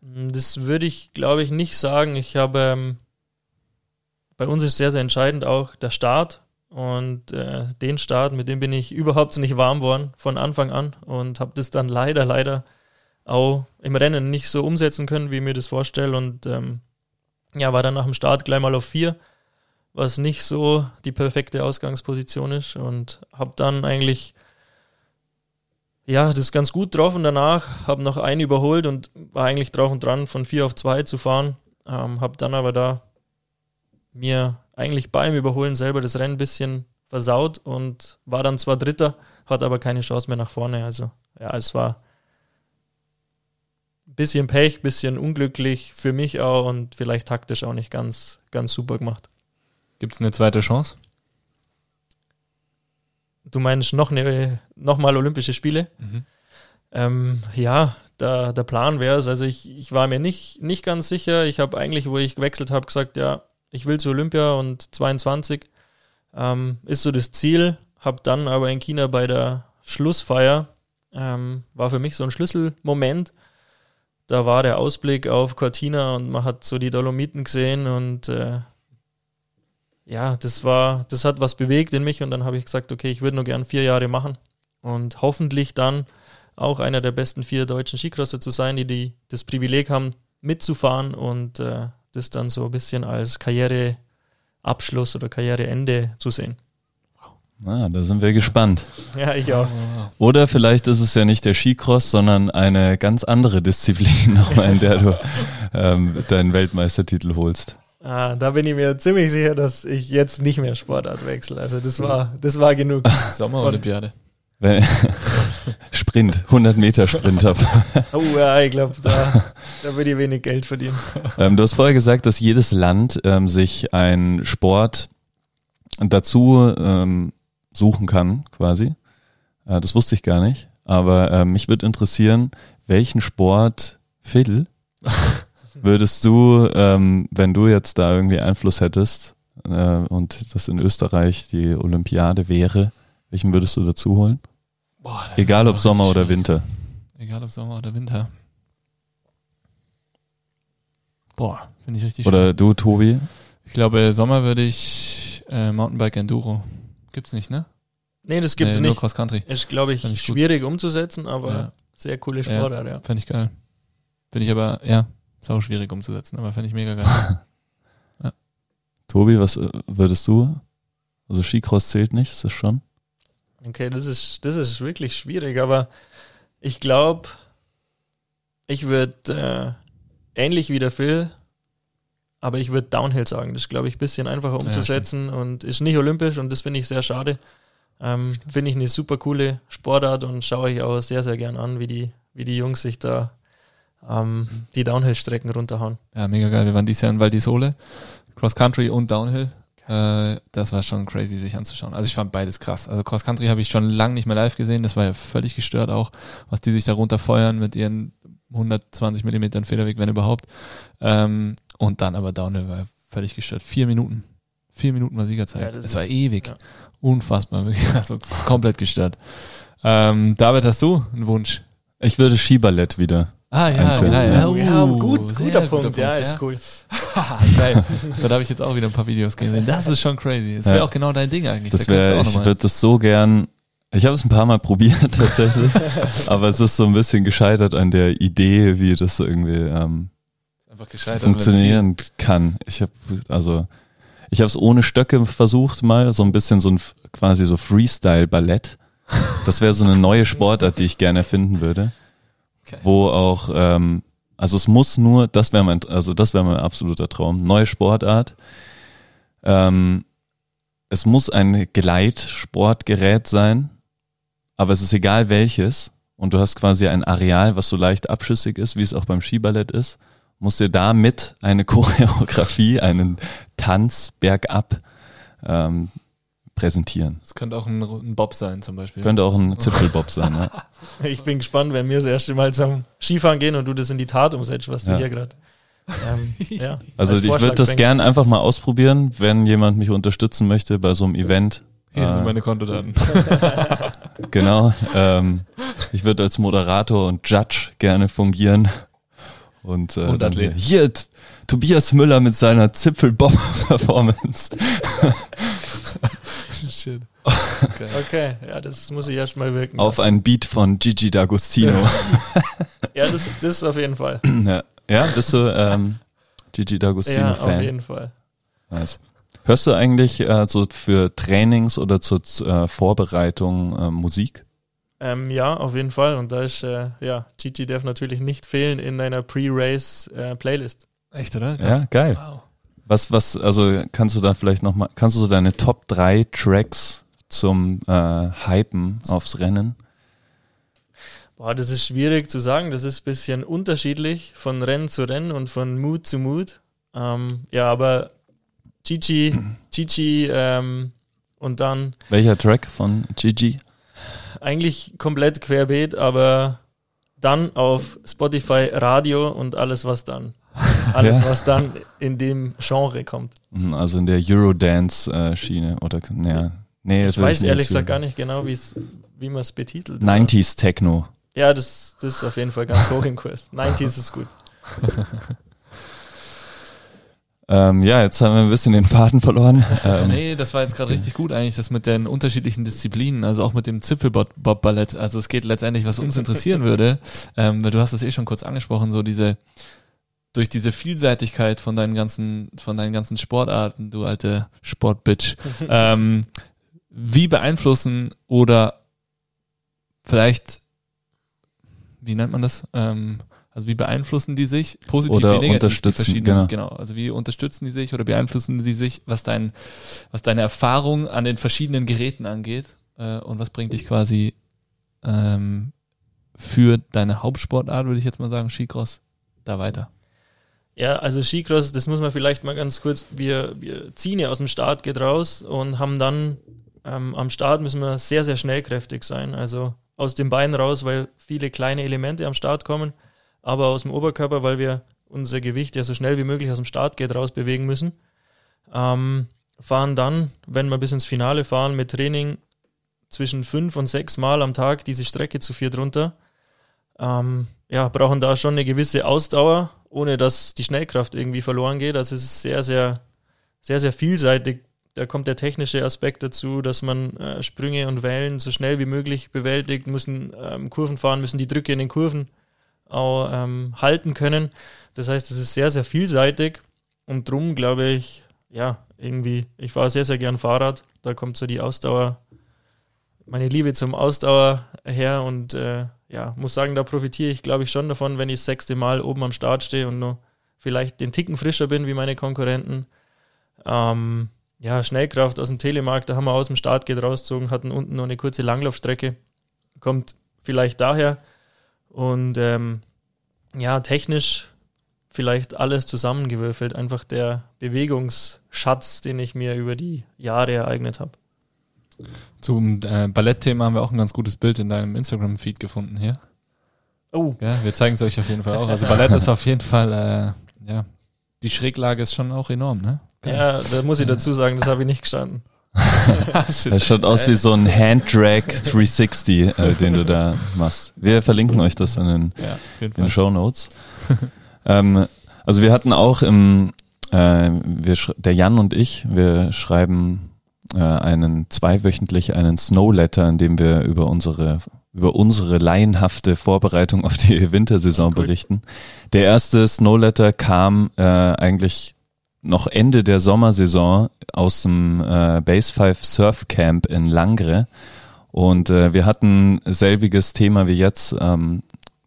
Das würde ich, glaube ich, nicht sagen. Ich habe, ähm, bei uns ist sehr, sehr entscheidend auch der Start. Und äh, den Start, mit dem bin ich (laughs) überhaupt nicht warm worden von Anfang an und habe das dann leider, leider auch im Rennen nicht so umsetzen können, wie ich mir das vorstelle. Und ähm, ja, war dann nach dem Start gleich mal auf vier, was nicht so die perfekte Ausgangsposition ist. Und habe dann eigentlich ja, das ganz gut drauf und danach habe noch einen überholt und war eigentlich drauf und dran, von vier auf zwei zu fahren. Ähm, habe dann aber da mir eigentlich beim Überholen selber das Rennen ein bisschen versaut und war dann zwar Dritter, hat aber keine Chance mehr nach vorne. Also ja, es war bisschen Pech, bisschen unglücklich für mich auch und vielleicht taktisch auch nicht ganz, ganz super gemacht. Gibt es eine zweite Chance? Du meinst noch, eine, noch mal Olympische Spiele? Mhm. Ähm, ja, der, der Plan wäre es. Also ich, ich war mir nicht, nicht ganz sicher. Ich habe eigentlich, wo ich gewechselt habe, gesagt, ja, ich will zu Olympia und 22 ähm, ist so das Ziel. Habe dann aber in China bei der Schlussfeier, ähm, war für mich so ein Schlüsselmoment. Da war der Ausblick auf Cortina und man hat so die Dolomiten gesehen und äh, ja, das war, das hat was bewegt in mich und dann habe ich gesagt, okay, ich würde nur gern vier Jahre machen und hoffentlich dann auch einer der besten vier deutschen Skicrosser zu sein, die, die das Privileg haben, mitzufahren und äh, das dann so ein bisschen als Karriereabschluss oder Karriereende zu sehen. Ah, da sind wir gespannt. Ja, ich auch. Oder vielleicht ist es ja nicht der Skicross, sondern eine ganz andere Disziplin, (laughs) nochmal, in der du ähm, deinen Weltmeistertitel holst. Ah, da bin ich mir ziemlich sicher, dass ich jetzt nicht mehr Sportart wechsle. Also das war, das war genug. Sommerolympiade. (laughs) Sprint, 100 Meter Sprint habe. Oh ja, ich glaube, da, da würde ich wenig Geld verdienen. Ähm, du hast vorher gesagt, dass jedes Land ähm, sich einen Sport dazu ähm, suchen kann, quasi. Äh, das wusste ich gar nicht. Aber äh, mich würde interessieren, welchen Sport, Phil, (laughs) würdest du, ähm, wenn du jetzt da irgendwie Einfluss hättest äh, und das in Österreich die Olympiade wäre, welchen würdest du dazu holen? Boah, Egal ob Sommer oder Winter. Egal ob Sommer oder Winter. Boah, finde ich richtig Oder du, Tobi? Ich glaube, Sommer würde ich äh, Mountainbike Enduro. Gibt's nicht, ne? Nee, das gibt's nee, nicht. Nur Cross Country. Ist, glaube ich, ich schwierig umzusetzen, aber Ja. sehr coole Sportart, ja. Fände ich geil. Finde ich aber, ja, sau schwierig umzusetzen, aber fände ich mega geil. (laughs) Tobi, was äh, würdest du? Also Skicross zählt nicht, ist das schon? Okay, das ist, das ist wirklich schwierig, aber ich glaube, ich würde äh, ähnlich wie der Phil, aber ich würde Downhill sagen. Das ist, glaube ich, ein bisschen einfacher umzusetzen und ist nicht olympisch und das finde ich sehr schade. Ähm, finde ich eine super coole Sportart und schaue ich auch sehr, sehr gern an, wie die, wie die Jungs sich da ähm, die Downhill-Strecken runterhauen. Ja, mega geil. Wir waren dieses Jahr in Val di Sole, Cross Country und Downhill. Äh, das war schon crazy, sich anzuschauen. Also ich fand beides krass. Also Cross Country habe ich schon lange nicht mehr live gesehen. Das war ja völlig gestört auch, was die sich da runterfeuern mit ihren 120 Millimetern Federweg, wenn überhaupt. Ähm, und dann aber Downhill war völlig gestört. Vier Minuten. Vier Minuten war Siegerzeit. Ja, das das war ist- ewig. ja. Unfassbar. (laughs) Also komplett gestört. Ähm, David, hast du einen Wunsch? Ich würde Skiballett wieder. Ah ja, ja. Ja, ja, uh, gut, sehr guter Punkt, ja, ja. ist cool. (laughs) Geil. Dann habe ich jetzt auch wieder ein paar Videos gesehen. Das ist schon crazy. Das wäre Ja. auch genau dein Ding eigentlich. Das Da kannst du wäre, auch ich würde das so gern. Ich habe es ein paar Mal (laughs) probiert tatsächlich, aber es ist so ein bisschen gescheitert an der Idee, wie das irgendwie ähm, einfach gescheitert. funktionieren kann. Ich habe also ich habe es ohne Stöcke versucht mal, so ein bisschen so ein quasi so Freestyle Ballett. Das wäre so eine (laughs) neue Sportart, die ich gerne erfinden würde, Okay. wo auch ähm, also es muss nur, das wäre mein also das wäre mein absoluter Traum, neue Sportart. Ähm, es muss ein Gleitsportgerät sein, aber es ist egal welches. Und du hast quasi ein Areal, was so leicht abschüssig ist, wie es auch beim Skiballett ist. Musst dir damit eine (laughs) Choreografie, einen Tanz bergab ähm, präsentieren. Es könnte auch ein, ein Bob sein zum Beispiel. Könnte auch ein Zipfelbob sein, ja. (laughs) Ich bin gespannt, wenn wir das erste Mal zum Skifahren gehen und du das in die Tat umsetzt, was du Ja. hier gerade. Ähm, (laughs) ja, Also als ich würde das gern einfach mal ausprobieren, wenn jemand mich unterstützen möchte bei so einem Event. Hier Äh, sind meine Kontodaten. Genau. Ähm, ich würde als Moderator und Judge gerne fungieren. Und, äh, Und dann Athlet. Hier, Tobias Müller mit seiner Zipfel-Bob-Performance. (laughs) Shit. Okay, ja, das muss ich erst mal wirken. Auf lassen. einen Beat von Gigi D'Agostino. (laughs) Ja, das, das auf jeden Fall. ja. ja, bist du ähm, Gigi Ja, auf D'Agostino-Fan? jeden Fall. nice. Hörst du eigentlich äh, so für Trainings oder zur äh, Vorbereitung äh, Musik? Ähm, ja, auf jeden Fall. Und da ist, äh, ja, Gigi darf natürlich nicht fehlen in einer Pre-Race-Playlist. Echt, oder? Ja, geil. Wow. Was, was, also kannst du da vielleicht nochmal, kannst du so deine Top 3 Tracks zum äh, Hypen aufs Rennen? Boah, das ist schwierig zu sagen. Das ist ein bisschen unterschiedlich von Rennen zu Rennen und von Mut zu Mut. Ähm, ja, aber Gigi, Gigi ähm, und dann Welcher Track von Gigi? Eigentlich komplett querbeet, aber dann auf Spotify Radio und alles, was dann. (laughs) Alles, Ja. was dann in dem Genre kommt. Hm, Also in der Eurodance-Schiene oder, ja. Nee, Ich weiß nicht ehrlich gesagt gar nicht genau, wie man es betitelt. 90s Techno. Ja, das, das ist auf jeden Fall ganz hoch im Kurs. (laughs) 90s ist gut. (laughs) Ähm, ja, jetzt haben wir ein bisschen den Faden verloren. (laughs) Ähm, Nee, das war jetzt gerade richtig gut eigentlich, das mit den unterschiedlichen Disziplinen, also auch mit dem Zipfelbob-Ballett. Also es geht letztendlich, was uns interessieren würde, (laughs) ähm, weil du hast das eh schon kurz angesprochen, so diese, durch diese Vielseitigkeit von deinen ganzen, von deinen ganzen Sportarten, du alte Sportbitch, (laughs) ähm, wie beeinflussen oder vielleicht, wie nennt man das? Ähm, also wie beeinflussen die sich positiv Oder wie negativ? unterstützen, genau. genau. Also wie unterstützen die sich oder beeinflussen sie sich, was dein, was deine Erfahrung an den verschiedenen Geräten angeht äh, und was bringt dich quasi ähm, für deine Hauptsportart, würde ich jetzt mal sagen, Skicross, da weiter. Ja, also Skicross, das muss man vielleicht mal ganz kurz, wir, wir ziehen ja aus dem Start, geht raus und haben dann ähm, am Start müssen wir sehr, sehr schnellkräftig sein. Also aus dem Bein raus, weil viele kleine Elemente am Start kommen, aber aus dem Oberkörper, weil wir unser Gewicht ja so schnell wie möglich aus dem Startgate raus bewegen müssen. Ähm, fahren dann, wenn wir bis ins Finale fahren, mit Training zwischen fünf und sechs Mal am Tag diese Strecke zu viert runter. Ähm, ja, brauchen da schon eine gewisse Ausdauer, ohne dass die Schnellkraft irgendwie verloren geht. Also es ist sehr, sehr, sehr, sehr vielseitig. Da kommt der technische Aspekt dazu, dass man äh, Sprünge und Wellen so schnell wie möglich bewältigt, müssen ähm, Kurven fahren, müssen die Drücke in den Kurven auch ähm, halten können. Das heißt, es ist sehr, sehr vielseitig und drum glaube ich, ja, irgendwie, ich fahre sehr, sehr gern Fahrrad. Da kommt so die Ausdauer, meine Liebe zum Ausdauer her und äh, ja, muss sagen, da profitiere ich, glaube ich, schon davon, wenn ich das sechste Mal oben am Start stehe und nur vielleicht den Ticken frischer bin wie meine Konkurrenten. Ähm, ja, Schnellkraft aus dem Telemarkt, da haben wir aus dem Startgate rausgezogen, hatten unten noch eine kurze Langlaufstrecke. Kommt vielleicht daher. Und ähm, ja, technisch vielleicht alles zusammengewürfelt. Einfach der Bewegungsschatz, den ich mir über die Jahre ereignet habe. Zum äh, Ballettthema haben wir auch ein ganz gutes Bild in deinem Instagram-Feed gefunden hier. Oh, Ja, wir zeigen es euch auf jeden Fall auch. Also Ballett ist auf jeden Fall, äh, ja, die Schräglage ist schon auch enorm, ne? ja, da muss ich dazu sagen, das habe ich nicht gestanden. (laughs) Das schaut aus wie so ein Handdrag 360, äh, den du da machst. Wir verlinken euch das in den, Ja, den Show Notes. (laughs) ähm, also wir hatten auch im, äh, wir, der Jan und ich, wir schreiben äh, einen zweiwöchentlich einen Snowletter, in dem wir über unsere über unsere laienhafte Vorbereitung auf die (laughs) Wintersaison Cool. berichten. Der erste Snowletter kam äh, eigentlich noch Ende der Sommersaison aus dem äh, Base 5 Surf Camp in Langre und äh, wir hatten selbiges Thema wie jetzt ähm,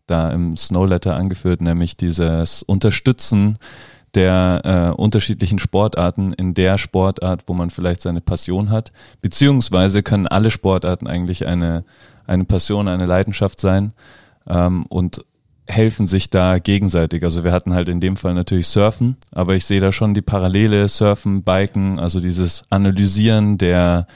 da im Snowletter angeführt, nämlich dieses Unterstützen der äh, unterschiedlichen Sportarten in der Sportart, wo man vielleicht seine Passion hat? Beziehungsweise können alle Sportarten eigentlich eine, eine Passion, eine Leidenschaft sein ähm, und helfen sich da gegenseitig. Also wir hatten halt in dem Fall natürlich Surfen, aber ich sehe da schon die Parallele, Surfen, Biken, also dieses Analysieren der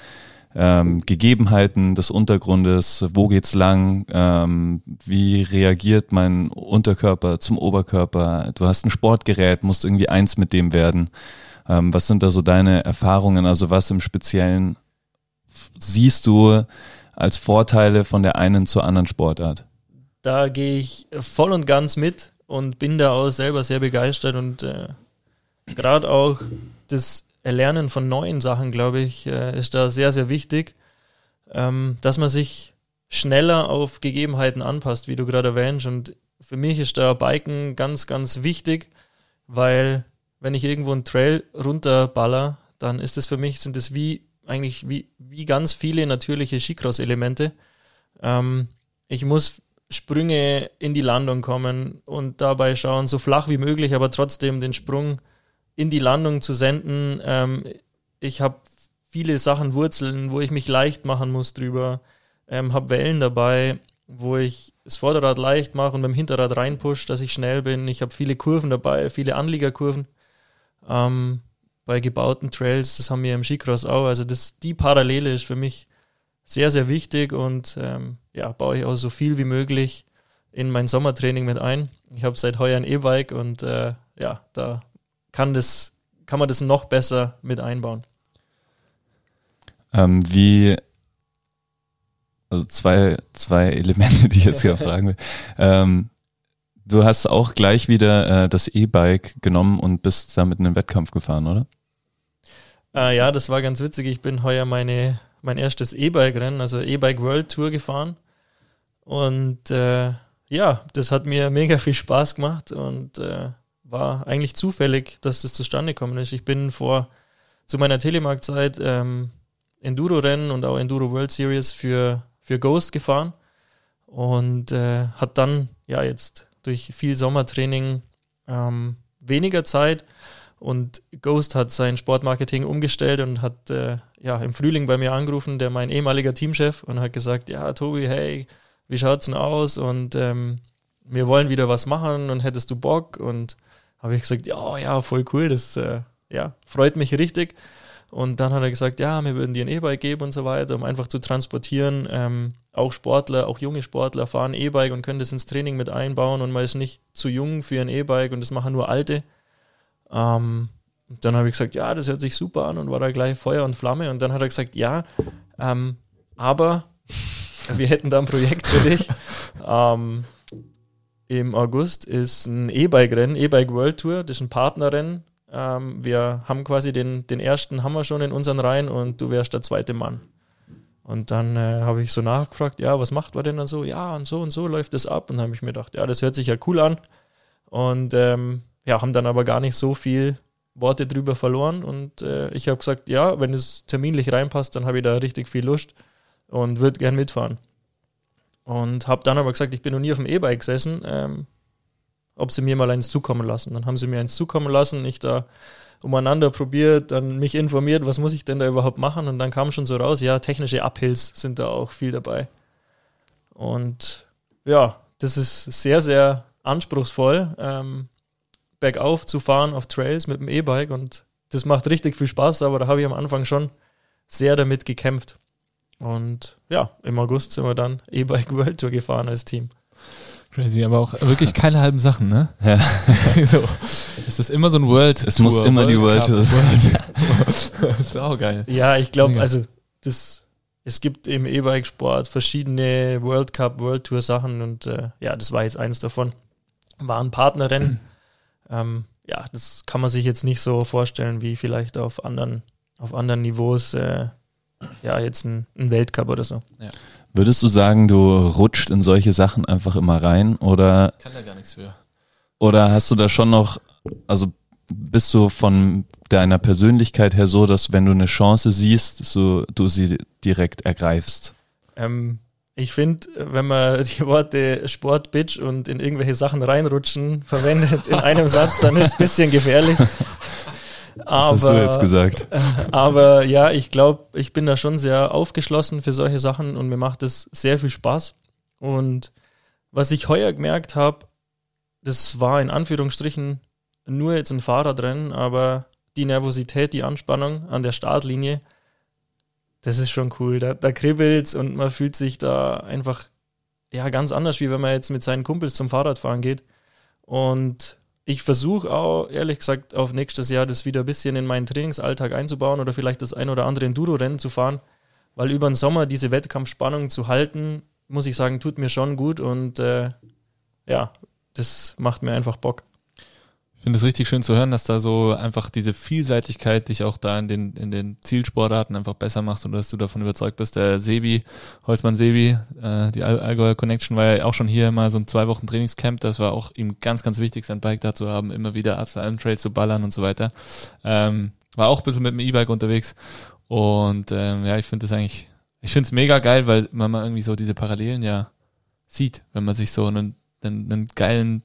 ähm, Gegebenheiten des Untergrundes, wo geht's lang, ähm, wie reagiert mein Unterkörper zum Oberkörper, du hast ein Sportgerät, musst irgendwie eins mit dem werden. Ähm, was sind da so deine Erfahrungen, also was im Speziellen siehst du als Vorteile von der einen zur anderen Sportart? Da gehe ich voll und ganz mit und bin da auch selber sehr begeistert und äh, gerade auch das Erlernen von neuen Sachen, glaube ich, äh, ist da sehr, sehr wichtig, ähm, dass man sich schneller auf Gegebenheiten anpasst, wie du gerade erwähnst. Und für mich ist da Biken ganz, ganz wichtig, weil wenn ich irgendwo einen Trail runterballer, dann ist es für mich, sind es wie eigentlich wie, wie ganz viele natürliche Skicross-Elemente. Ähm, ich muss Sprünge in die Landung kommen und dabei schauen, so flach wie möglich, aber trotzdem den Sprung in die Landung zu senden. Ähm, ich habe viele Sachen Wurzeln, wo ich mich leicht machen muss drüber. Ähm, habe Wellen dabei, wo ich das Vorderrad leicht mache und beim Hinterrad reinpush, dass ich schnell bin. Ich habe viele Kurven dabei, viele Anliegerkurven. Ähm, bei gebauten Trails, das haben wir im Skicross auch. Also das, die Parallele ist für mich sehr, sehr wichtig und ähm, ja, baue ich auch so viel wie möglich in mein Sommertraining mit ein. Ich habe seit heuer ein E-Bike und äh, ja, da kann, das, kann man das noch besser mit einbauen. Ähm, wie, also zwei, zwei Elemente, (laughs) die ich jetzt hier fragen will. Ähm, du hast auch gleich wieder äh, das E-Bike genommen und bist damit in den Wettkampf gefahren, oder? Äh, ja, das war ganz witzig. Ich bin heuer meine, mein erstes E-Bike-Rennen, also E-Bike World Tour gefahren. Und äh, ja, das hat mir mega viel Spaß gemacht und äh, war eigentlich zufällig, dass das zustande gekommen ist. Ich bin vor zu meiner Telemark-Zeit ähm, Enduro-Rennen und auch Enduro World Series für, für Ghost gefahren und äh, hat dann ja jetzt durch viel Sommertraining ähm, weniger Zeit und Ghost hat sein Sportmarketing umgestellt und hat äh, ja im Frühling bei mir angerufen, der mein ehemaliger Teamchef und hat gesagt, ja Tobi, hey, wie schaut's denn aus und ähm, wir wollen wieder was machen und hättest du Bock und habe ich gesagt, ja, ja, voll cool, das äh, ja, freut mich richtig. Und dann hat er gesagt, ja, wir würden dir ein E-Bike geben und so weiter, um einfach zu transportieren. Ähm, auch Sportler, auch junge Sportler fahren E-Bike und können das ins Training mit einbauen und man ist nicht zu jung für ein E-Bike und das machen nur Alte. Ähm, dann habe ich gesagt, ja, das hört sich super an und war da gleich Feuer und Flamme. Und dann hat er gesagt, ja, ähm, aber (laughs) wir hätten da ein Projekt für dich. (laughs) ähm, im August ist ein E-Bike-Rennen, E-Bike World Tour, das ist ein Partnerrennen. Ähm, wir haben quasi den, den ersten haben wir schon in unseren Reihen und du wärst der zweite Mann. Und dann äh, habe ich so nachgefragt, ja, was macht man denn dann so? Ja, und so und so läuft das ab. Und dann habe ich mir gedacht, ja, das hört sich ja cool an. Und ähm, ja, haben dann aber gar nicht so viel Worte drüber verloren. Und äh, ich habe gesagt, ja, wenn es terminlich reinpasst, dann habe ich da richtig viel Lust und würde gern mitfahren. Und habe dann aber gesagt, ich bin noch nie auf dem E-Bike gesessen, ähm, ob sie mir mal eins zukommen lassen. Dann haben sie mir eins zukommen lassen, ich da umeinander probiert, dann mich informiert, was muss ich denn da überhaupt machen und dann kam schon so raus, ja, technische Uphills sind da auch viel dabei. Und ja, das ist sehr, sehr anspruchsvoll, ähm, bergauf zu fahren auf Trails mit dem E-Bike und das macht richtig viel Spaß, aber da habe ich am Anfang schon sehr damit gekämpft. Und ja, im August sind wir dann E-Bike (laughs) World Tour gefahren als Team. Crazy, aber auch wirklich keine halben Sachen, ne? Ja. (laughs) so, es ist immer so ein World Es Tour, muss immer World die World Tour sein. (laughs) das ist auch geil. Ja, ich glaube, also das, es gibt im E-Bike-Sport verschiedene World Cup, World Tour Sachen und äh, ja, das war jetzt eins davon. War ein Partnerrennen. Ähm, ja, das kann man sich jetzt nicht so vorstellen wie vielleicht auf anderen, auf anderen Niveaus. Äh, ja, jetzt ein, ein Weltcup oder so. Ja. Würdest du sagen, du rutscht in solche Sachen einfach immer rein oder? Kann da gar nichts für. Oder hast du da schon noch, also bist du von deiner Persönlichkeit her so, dass wenn du eine Chance siehst, so, du sie direkt ergreifst? Ähm, Ich finde, wenn man die Worte Sport, Bitch und in irgendwelche Sachen reinrutschen verwendet in einem Satz, dann ist es ein bisschen gefährlich. Aber, Was hast du jetzt gesagt? Aber ja, ich glaube, ich bin da schon sehr aufgeschlossen für solche Sachen und mir macht es sehr viel Spaß. Und was ich heuer gemerkt habe, das war in Anführungsstrichen nur jetzt ein Fahrradrennen, aber die Nervosität, die Anspannung an der Startlinie, das ist schon cool. Da, da kribbelt's und man fühlt sich da einfach ja ganz anders, wie wenn man jetzt mit seinen Kumpels zum Fahrradfahren geht. Und ich versuche auch, ehrlich gesagt, auf nächstes Jahr das wieder ein bisschen in meinen Trainingsalltag einzubauen oder vielleicht das ein oder andere Enduro-Rennen zu fahren, weil über den Sommer diese Wettkampfspannung zu halten, muss ich sagen, tut mir schon gut und äh, ja, das macht mir einfach Bock finde es richtig schön zu hören, dass da so einfach diese Vielseitigkeit dich auch da in den, in den Zielsportarten einfach besser macht und dass du davon überzeugt bist. Der Sebi, Holzmann Sebi, äh, die Allgäuer Connection war ja auch schon hier mal so ein zwei Wochen Trainingscamp. Das war auch ihm ganz, ganz wichtig, sein Bike da zu haben, immer wieder Arzt Trail zu ballern und so weiter. Ähm, war auch ein bisschen mit dem E-Bike unterwegs und ähm, ja, ich finde das eigentlich, ich finde es mega geil, weil man mal irgendwie so diese Parallelen ja sieht, wenn man sich so einen, einen, einen geilen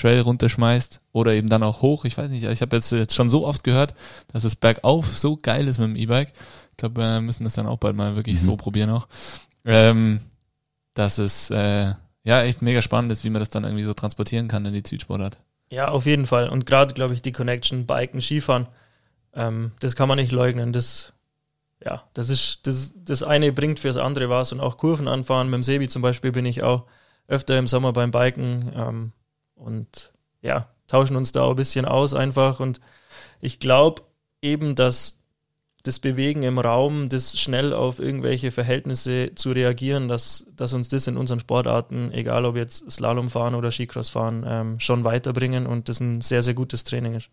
Trail runterschmeißt oder eben dann auch hoch. Ich weiß nicht, ich habe jetzt, jetzt schon so oft gehört, dass es bergauf so geil ist mit dem E-Bike. Ich glaube, wir müssen das dann auch bald mal wirklich mhm. so probieren auch. Ähm, dass es äh, ja echt mega spannend ist, wie man das dann irgendwie so transportieren kann in die Zielsportart. Ja, auf jeden Fall. Und gerade, glaube ich, die Connection Biken, Skifahren, ähm, das kann man nicht leugnen. Das, ja, das ist, das, das eine bringt fürs andere was und auch Kurven anfahren. Mit dem Sebi zum Beispiel bin ich auch öfter im Sommer beim Biken. Ähm, und ja, tauschen uns da auch ein bisschen aus einfach. Und ich glaube eben, dass das Bewegen im Raum, das schnell auf irgendwelche Verhältnisse zu reagieren, dass, dass uns das in unseren Sportarten, egal ob jetzt Slalom fahren oder Skicross fahren, ähm, schon weiterbringen und das ein sehr, sehr gutes Training ist.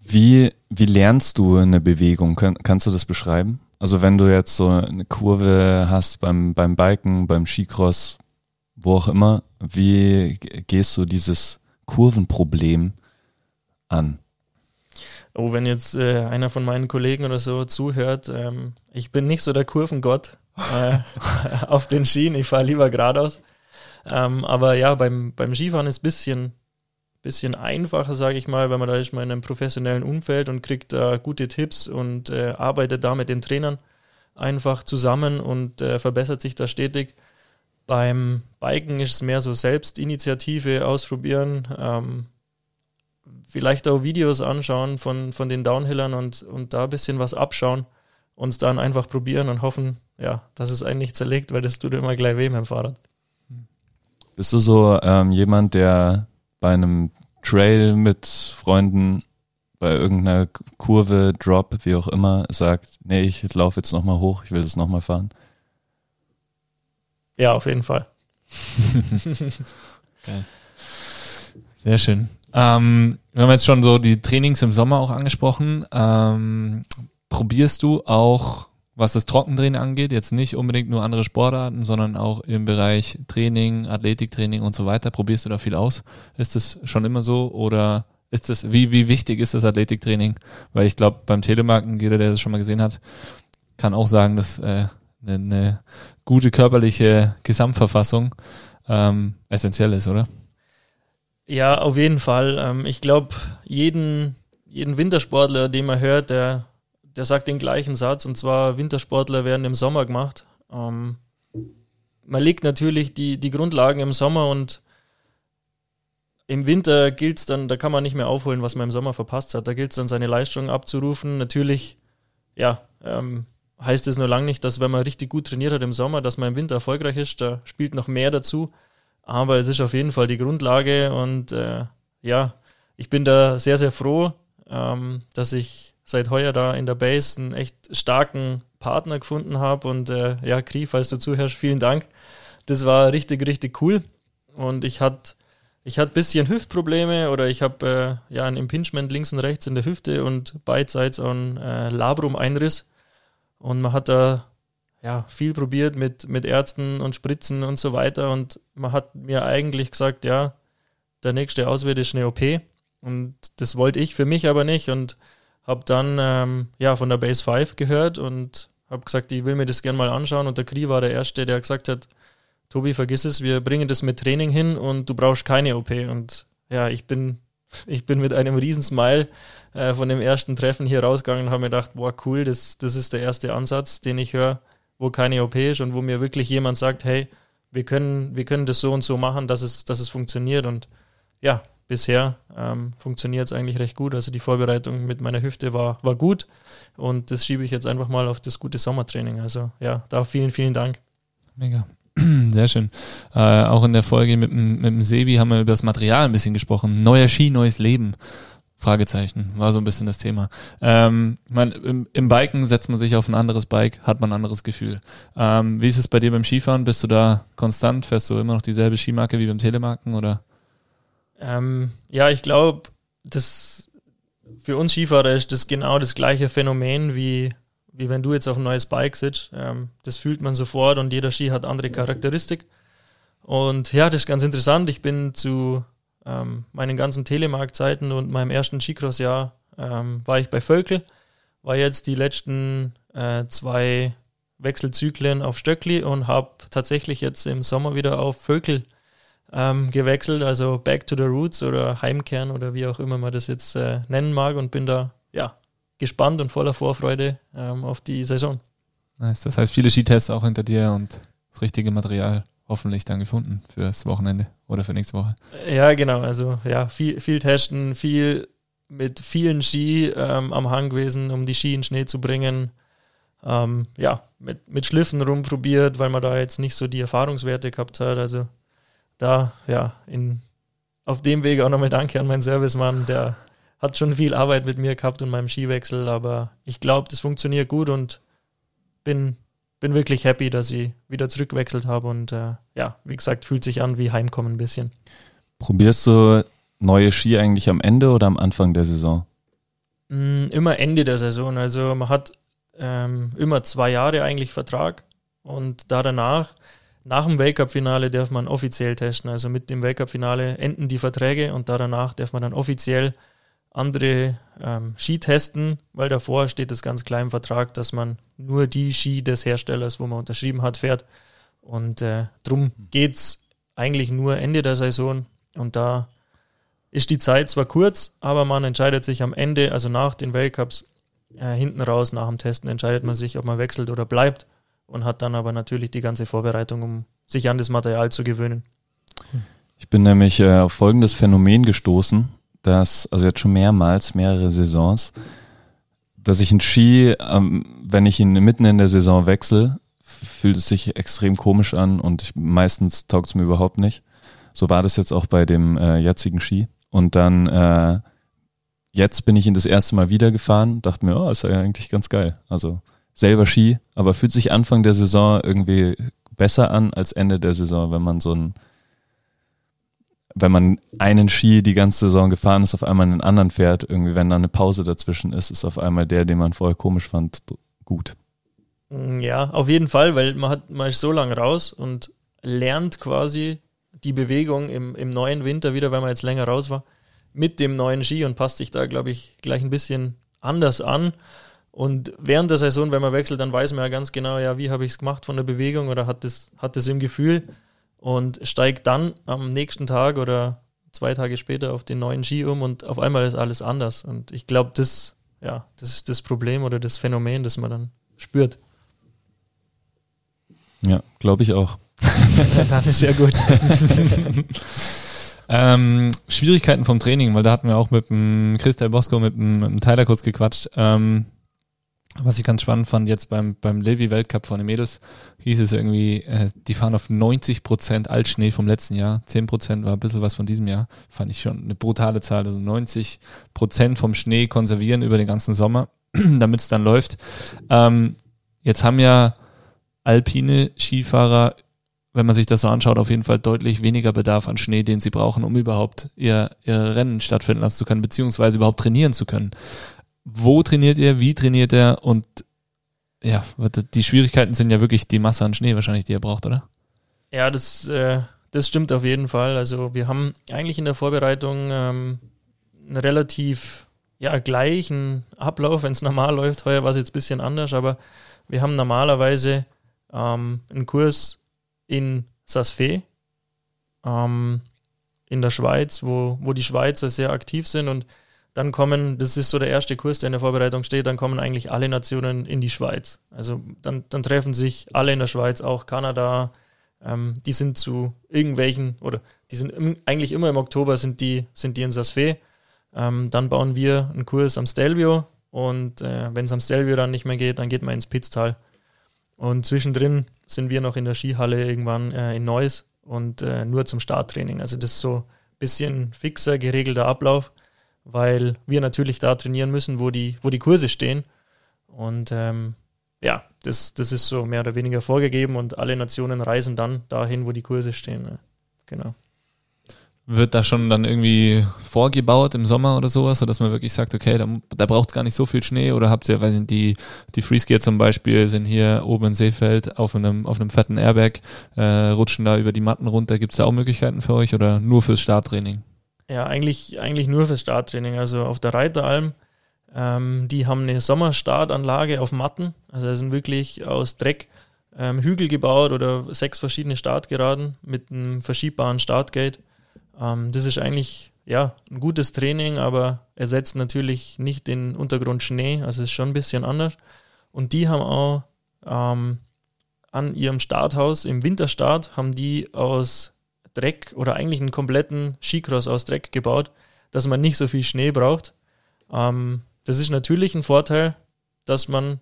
Wie, wie lernst du eine Bewegung? Kann, kannst du das beschreiben? Also wenn du jetzt so eine Kurve hast beim, beim Biken, beim Skicross, wo auch immer, wie gehst du dieses Kurvenproblem an? Oh, wenn jetzt äh, einer von meinen Kollegen oder so zuhört, ähm, ich bin nicht so der Kurvengott äh, (laughs) auf den Skien, ich fahre lieber geradeaus. Ähm, aber ja, beim, beim Skifahren ist ein bisschen, bisschen einfacher, sage ich mal, weil man da ist mal in einem professionellen Umfeld und kriegt da gute Tipps und äh, arbeitet da mit den Trainern einfach zusammen und äh, verbessert sich da stetig. Beim Biken ist es mehr so Selbstinitiative ausprobieren, ähm, vielleicht auch Videos anschauen von, von den Downhillern und, und da ein bisschen was abschauen und dann einfach probieren und hoffen, ja, dass es einen nicht zerlegt, weil das tut immer gleich weh mit dem Fahrrad. Bist du so ähm, jemand, der bei einem Trail mit Freunden bei irgendeiner Kurve, Drop, wie auch immer, sagt, nee, ich laufe jetzt nochmal hoch, ich will das nochmal fahren? Ja, auf jeden Fall. (laughs) Geil. Sehr schön. Ähm, wir haben jetzt schon so die Trainings im Sommer auch angesprochen. Ähm, probierst du auch, was das Trockentraining angeht, jetzt nicht unbedingt nur andere Sportarten, sondern auch im Bereich Training, Athletiktraining und so weiter? Probierst du da viel aus? Ist das schon immer so oder ist das, wie, wie wichtig ist das Athletiktraining? Weil ich glaube, beim Telemarken, jeder, der das schon mal gesehen hat, kann auch sagen, dass äh, eine, eine gute körperliche Gesamtverfassung ähm, essentiell ist, oder? Ja, auf jeden Fall. Ähm, ich glaube, jeden, jeden Wintersportler, den man hört, der, der sagt den gleichen Satz, und zwar Wintersportler werden im Sommer gemacht. Ähm, man legt natürlich die, die Grundlagen im Sommer und im Winter gilt es dann, da kann man nicht mehr aufholen, was man im Sommer verpasst hat. Da gilt es dann, seine Leistung abzurufen. Natürlich, ja, ähm, heißt es nur lange nicht, dass wenn man richtig gut trainiert hat im Sommer, dass man im Winter erfolgreich ist. Da spielt noch mehr dazu. Aber es ist auf jeden Fall die Grundlage und äh, ja, ich bin da sehr, sehr froh, ähm, dass ich seit heuer da in der Base einen echt starken Partner gefunden habe. Und äh, ja, Kri, falls du zuhörst, vielen Dank. Das war richtig, richtig cool. Und ich hatte ich hatte ein bisschen Hüftprobleme oder ich habe äh, ja ein Impingement links und rechts in der Hüfte und beidseits einen äh, Labrum-Einriss. Und man hat da ja, viel probiert mit, mit Ärzten und Spritzen und so weiter. Und man hat mir eigentlich gesagt, ja, der nächste Ausweg ist eine OP. Und das wollte ich für mich aber nicht. Und habe dann ähm, ja, von der Base 5 gehört und habe gesagt, ich will mir das gerne mal anschauen. Und der Kri war der Erste, der gesagt hat, Tobi, vergiss es, wir bringen das mit Training hin und du brauchst keine OP. Und ja, ich bin, ich bin mit einem Riesensmile äh, von dem ersten Treffen hier rausgegangen und habe mir gedacht, boah, cool, das, das ist der erste Ansatz, den ich höre, wo keine OP ist und wo mir wirklich jemand sagt, hey, wir können, wir können das so und so machen, dass es, dass es funktioniert. Und ja, bisher ähm, funktioniert es eigentlich recht gut. Also die Vorbereitung mit meiner Hüfte war, war gut und das schiebe ich jetzt einfach mal auf das gute Sommertraining. Also ja, da vielen, vielen Dank. Mega. (clears throat) Sehr schön. Äh, auch in der Folge mit, mit dem Sebi haben wir über das Material ein bisschen gesprochen. Neuer Ski, neues Leben. Fragezeichen, war so ein bisschen das Thema. Ähm, ich mein, im, im, Biken setzt man sich auf ein anderes Bike, hat man ein anderes Gefühl. Ähm, wie ist es bei dir beim Skifahren? Bist du da konstant? Fährst du immer noch dieselbe Skimarke wie beim Telemarken oder? Ähm, ja, ich glaube, das für uns Skifahrer ist das genau das gleiche Phänomen wie, wie wenn du jetzt auf ein neues Bike sitzt. Ähm, das fühlt man sofort und jeder Ski hat andere Charakteristik. Und ja, das ist ganz interessant. Ich bin zu ähm, meinen ganzen Telemark-Zeiten und meinem ersten Skicross-Jahr ähm, war ich bei Völkel, war jetzt die letzten äh, zwei Wechselzyklen auf Stöckli und habe tatsächlich jetzt im Sommer wieder auf Völkel ähm, gewechselt, also Back to the Roots oder Heimkern oder wie auch immer man das jetzt äh, nennen mag und bin da ja gespannt und voller Vorfreude ähm, auf die Saison. Nice. Das heißt, viele Skitests auch hinter dir und das richtige Material hoffentlich dann gefunden fürs Wochenende oder für nächste Woche. Ja, genau. Also ja, viel, viel testen, viel mit vielen Ski ähm, am Hang gewesen, um die Ski in Schnee zu bringen. Ähm, ja, mit, mit Schliffen rumprobiert, weil man da jetzt nicht so die Erfahrungswerte gehabt hat. Also da, ja, in, auf dem Weg auch nochmal Danke an meinen Servicemann, der hat schon viel Arbeit mit mir gehabt und meinem Skiwechsel, aber ich glaube, das funktioniert gut und bin bin wirklich happy, dass ich wieder zurückgewechselt habe und äh, ja, wie gesagt, fühlt sich an wie Heimkommen ein bisschen. Probierst du neue Ski eigentlich am Ende oder am Anfang der Saison? Mm, immer Ende der Saison. Also man hat ähm, immer zwei Jahre eigentlich Vertrag und da danach, nach dem Weltcup-Finale darf man offiziell testen. Also mit dem Weltcup-Finale enden die Verträge und da danach darf man dann offiziell andere ähm, Ski testen, weil davor steht es ganz klar im Vertrag, dass man nur die Ski des Herstellers, wo man unterschrieben hat, fährt. Und äh, drum geht es eigentlich nur Ende der Saison. Und da ist die Zeit zwar kurz, aber man entscheidet sich am Ende, also nach den Weltcups, äh, hinten raus, nach dem Testen, entscheidet man sich, ob man wechselt oder bleibt. Und hat dann aber natürlich die ganze Vorbereitung, um sich an das Material zu gewöhnen. Ich bin nämlich äh, auf folgendes Phänomen gestoßen dass, also jetzt schon mehrmals, mehrere Saisons, dass ich einen Ski, ähm, wenn ich ihn mitten in der Saison wechsle, fühlt es sich extrem komisch an und ich, meistens taugt es mir überhaupt nicht. So war das jetzt auch bei dem äh, jetzigen Ski. Und dann äh, jetzt bin ich ihn das erste Mal wieder gefahren, dachte mir, oh, ist ja eigentlich ganz geil. Also selber Ski, aber fühlt sich Anfang der Saison irgendwie besser an als Ende der Saison, wenn man so ein wenn man einen Ski die ganze Saison gefahren ist, auf einmal einen anderen fährt, irgendwie, wenn da eine Pause dazwischen ist, ist auf einmal der, den man vorher komisch fand, gut. Mm, ja, auf jeden Fall, weil man hat, man ist so lange raus und lernt quasi die Bewegung im, im neuen Winter wieder, weil man jetzt länger raus war, mit dem neuen Ski und passt sich da, glaube ich, gleich ein bisschen anders an. Und während der Saison, wenn man wechselt, dann weiß man ja ganz genau, ja, wie habe ich es gemacht von der Bewegung oder hat das, hat das im Gefühl und steigt dann am nächsten Tag oder zwei Tage später auf den neuen Ski um und auf einmal ist alles anders. Und ich glaube, das, ja, das ist das Problem oder das Phänomen, das man dann spürt. Ja, glaube ich auch. (laughs) dann ist ja gut. (laughs) ähm, Schwierigkeiten vom Training, weil da hatten wir auch mit dem Christel Bosco, mit dem, mit dem Tyler kurz gequatscht. Ähm, was ich ganz spannend fand, jetzt beim, beim Levi-Weltcup von den Mädels, hieß es irgendwie, äh, die fahren auf 90 Prozent Altschnee vom letzten Jahr. 10 Prozent war ein bisschen was von diesem Jahr. Fand ich schon eine brutale Zahl. Also 90 Prozent vom Schnee konservieren über den ganzen Sommer, (clears throat) damit es dann läuft. Ähm, jetzt haben ja alpine Skifahrer, wenn man sich das so anschaut, auf jeden Fall deutlich weniger Bedarf an Schnee, den sie brauchen, um überhaupt ihr, ihr Rennen stattfinden lassen zu können, beziehungsweise überhaupt trainieren zu können wo trainiert er, wie trainiert er und ja, die Schwierigkeiten sind ja wirklich die Masse an Schnee wahrscheinlich, die er braucht, oder? Ja, das, äh, das stimmt auf jeden Fall. Also wir haben eigentlich in der Vorbereitung ähm, einen relativ ja, gleichen Ablauf, wenn es normal läuft. Heuer war es jetzt ein bisschen anders, aber wir haben normalerweise ähm, einen Kurs in Sasfe ähm, in der Schweiz, wo, wo die Schweizer sehr aktiv sind und dann kommen, das ist so der erste Kurs, der in der Vorbereitung steht, dann kommen eigentlich alle Nationen in die Schweiz. Also dann, dann treffen sich alle in der Schweiz, auch Kanada, ähm, die sind zu irgendwelchen, oder die sind im, eigentlich immer im Oktober sind die, sind die in Sasfe. Ähm, dann bauen wir einen Kurs am Stelvio und äh, wenn es am Stelvio dann nicht mehr geht, dann geht man ins Pitztal. Und zwischendrin sind wir noch in der Skihalle irgendwann äh, in Neuss und äh, nur zum Starttraining. Also das ist so ein bisschen fixer, geregelter Ablauf weil wir natürlich da trainieren müssen, wo die, wo die Kurse stehen. Und ähm, ja, das, das ist so mehr oder weniger vorgegeben und alle Nationen reisen dann dahin, wo die Kurse stehen. Ne? Genau. Wird da schon dann irgendwie vorgebaut im Sommer oder sowas, sodass man wirklich sagt, okay, da, da braucht es gar nicht so viel Schnee oder habt ihr, weiß nicht, die, die Freeskier zum Beispiel sind hier oben in Seefeld auf einem, auf einem fetten Airbag, äh, rutschen da über die Matten runter. Gibt es da auch Möglichkeiten für euch oder nur fürs Starttraining? Ja, eigentlich, eigentlich nur fürs Starttraining. Also auf der Reiteralm, ähm, die haben eine Sommerstartanlage auf Matten. Also es sind wirklich aus Dreck ähm, Hügel gebaut oder sechs verschiedene Startgeraden mit einem verschiebbaren Startgate. Ähm, das ist eigentlich ja, ein gutes Training, aber ersetzt natürlich nicht den Untergrund Schnee. Also ist schon ein bisschen anders. Und die haben auch ähm, an ihrem Starthaus im Winterstart haben die aus Dreck oder eigentlich einen kompletten Skicross aus Dreck gebaut, dass man nicht so viel Schnee braucht. Ähm, das ist natürlich ein Vorteil, dass man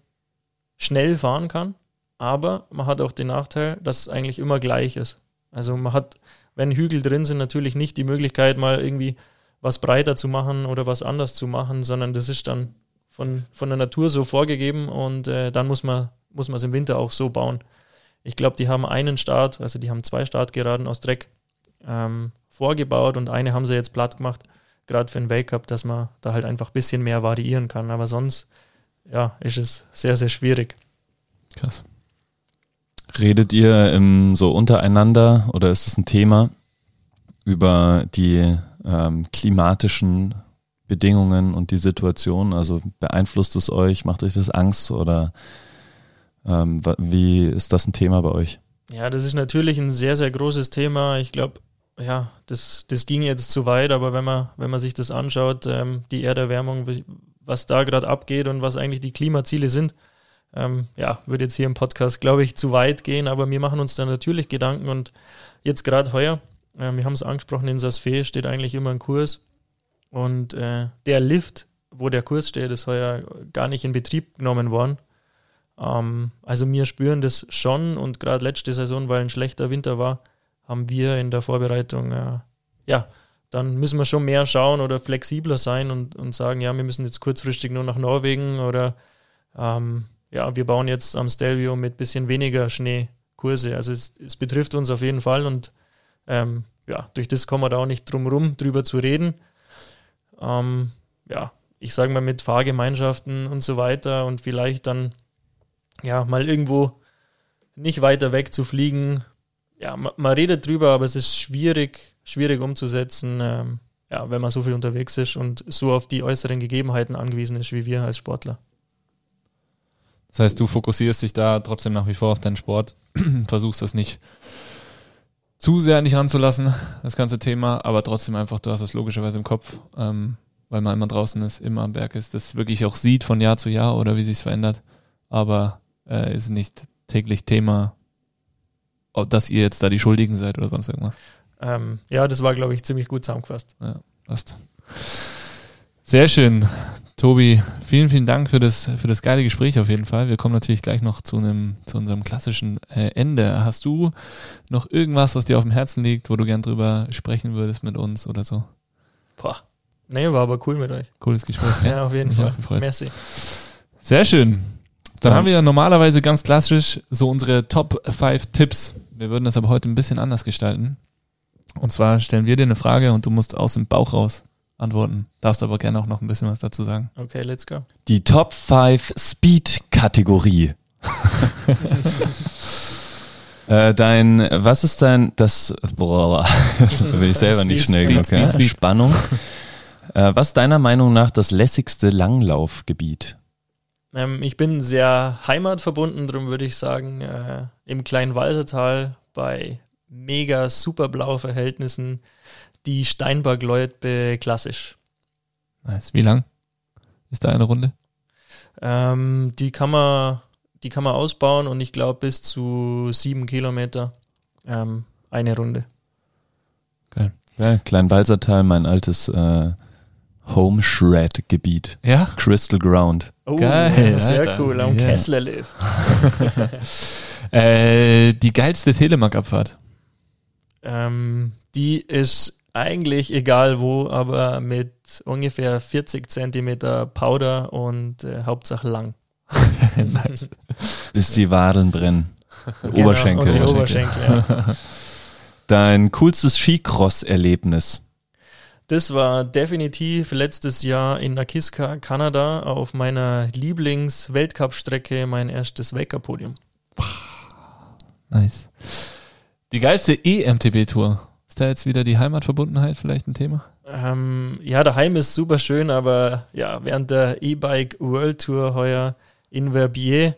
schnell fahren kann, aber man hat auch den Nachteil, dass es eigentlich immer gleich ist. Also man hat, wenn Hügel drin sind, natürlich nicht die Möglichkeit, mal irgendwie was breiter zu machen oder was anders zu machen, sondern das ist dann von, von der Natur so vorgegeben und äh, dann muss man muss man es im Winter auch so bauen. Ich glaube, die haben einen Start, also die haben zwei Startgeraden aus Dreck ähm, vorgebaut und eine haben sie jetzt platt gemacht, gerade für den Weltcup, dass man da halt einfach ein bisschen mehr variieren kann. Aber sonst, ja, ist es sehr, sehr schwierig. Krass. Redet ihr ähm, so untereinander oder ist es ein Thema über die ähm, klimatischen Bedingungen und die Situation? Also beeinflusst es euch? Macht euch das Angst oder ähm, wie ist das ein Thema bei euch? Ja, das ist natürlich ein sehr, sehr großes Thema. Ich glaube, ja, das, das ging jetzt zu weit, aber wenn man, wenn man sich das anschaut, ähm, die Erderwärmung, was da gerade abgeht und was eigentlich die Klimaziele sind, ähm, ja, würde jetzt hier im Podcast, glaube ich, zu weit gehen, aber wir machen uns da natürlich Gedanken und jetzt gerade heuer, äh, wir haben es angesprochen, in Sasfe steht eigentlich immer ein Kurs und äh, der Lift, wo der Kurs steht, ist heuer gar nicht in Betrieb genommen worden. Ähm, also wir spüren das schon und gerade letzte Saison, weil ein schlechter Winter war, haben wir in der Vorbereitung, äh, ja, dann müssen wir schon mehr schauen oder flexibler sein und, und sagen, ja, wir müssen jetzt kurzfristig nur nach Norwegen oder ähm, ja, wir bauen jetzt am Stelvio mit bisschen weniger Schneekurse. Also es, es betrifft uns auf jeden Fall und ähm, ja, durch das kommen wir da auch nicht drum rum, drüber zu reden. Ähm, ja, ich sage mal mit Fahrgemeinschaften und so weiter und vielleicht dann ja mal irgendwo nicht weiter weg zu fliegen, ja, man, man, redet drüber, aber es ist schwierig, schwierig umzusetzen, ähm, ja, wenn man so viel unterwegs ist und so auf die äußeren Gegebenheiten angewiesen ist wie wir als Sportler. Das heißt, du fokussierst dich da trotzdem nach wie vor auf deinen Sport, (clears throat) versuchst das nicht zu sehr an dich ranzulassen, das ganze Thema, aber trotzdem einfach, du hast das logischerweise im Kopf, ähm, weil man immer draußen ist, immer am Berg ist, das wirklich auch sieht von Jahr zu Jahr oder wie sich verändert, aber äh, ist nicht täglich Thema dass ihr jetzt da die Schuldigen seid oder sonst irgendwas. Ähm, ja, das war, glaube ich, ziemlich gut zusammengefasst. Ja, passt. Sehr schön. Tobi, vielen, vielen Dank für das, für das geile Gespräch auf jeden Fall. Wir kommen natürlich gleich noch zu einem, zu unserem klassischen äh, Ende. Hast du noch irgendwas, was dir auf dem Herzen liegt, wo du gern drüber sprechen würdest mit uns oder so? Boah. Nee, war aber cool mit euch. Cooles Gespräch. ja, auf jeden Fall. Merci. Sehr schön. Dann haben wir ja normalerweise ganz klassisch so unsere Top 5 Tipps. Wir würden das aber heute ein bisschen anders gestalten. Und zwar stellen wir dir eine Frage und du musst aus dem Bauch raus antworten. Darfst aber gerne auch noch ein bisschen was dazu sagen. Okay, let's go. Die Top 5 Speed-Kategorie. (laughs) äh, dein, was ist dein, das, boah, (laughs) das bin ich selber nicht schnell genug. Speed, Speed, Spannung. Äh, was ist deiner Meinung nach das lässigste Langlaufgebiet? Ähm, ich bin sehr heimatverbunden, darum würde ich sagen, äh, im kleinen Walsertal bei mega super Blau-Verhältnissen die Steinberg-Leutbe klassisch. Nice. Wie lang ist da eine Runde? Ähm, die kann man, die kann man ausbauen und ich glaube bis zu sieben Kilometer ähm, eine Runde. Ja, Kleinwalsertal, mein altes äh, Home Shred Gebiet. Ja. Crystal Ground. Oh, Geil, sehr Alter. cool, am Ja. Kesslerlift. (laughs) Äh, die geilste Telemark-Abfahrt. Ähm, die ist eigentlich egal wo, aber mit ungefähr 40 Zentimeter Powder und äh, Hauptsache lang. (laughs) nice. Bis die Wadeln brennen. Genau, Oberschenkel. Und die Oberschenkel. Oberschenkel, ja. (laughs) Dein coolstes Skicross-Erlebnis. Das war definitiv letztes Jahr in Nakiska, Kanada, auf meiner Lieblings-Weltcup-Strecke mein erstes Weltcup-Podium. Nice. Die geilste EMTB-Tour. Ist da jetzt wieder die Heimatverbundenheit vielleicht ein Thema? Ähm, ja, daheim ist super schön, aber ja, während der E-Bike World Tour heuer in Verbier,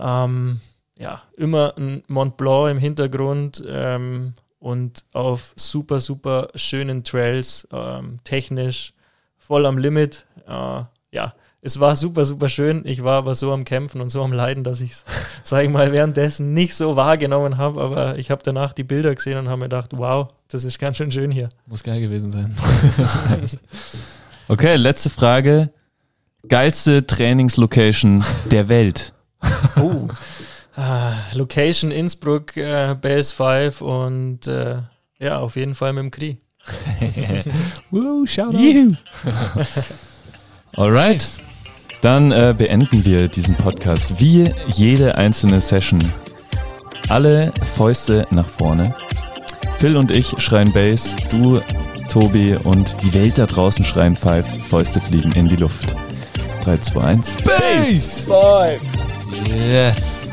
ähm, ja, immer ein Mont Blanc im Hintergrund ähm, und auf super, super schönen Trails, ähm, technisch voll am Limit. Äh, ja, es war super, super schön. Ich war aber so am Kämpfen und so am Leiden, dass ich es, (laughs) sage ich mal, währenddessen nicht so wahrgenommen habe. Aber ich habe danach die Bilder gesehen und habe mir gedacht, wow, das ist ganz schön schön hier. Muss geil gewesen sein. (laughs) Okay, letzte Frage. Geilste Trainingslocation der Welt. Oh. Ah, Location Innsbruck, äh, Base 5 und äh, ja, auf jeden Fall mit dem Kri. (laughs) Woo, shout (laughs) Alright. Dann äh, beenden wir diesen Podcast wie jede einzelne Session. Alle Fäuste nach vorne. Phil und ich schreien Bass, du, Tobi und die Welt da draußen schreien Five. Fäuste fliegen in die Luft. 3, 2, 1. Bass! Five! Yes.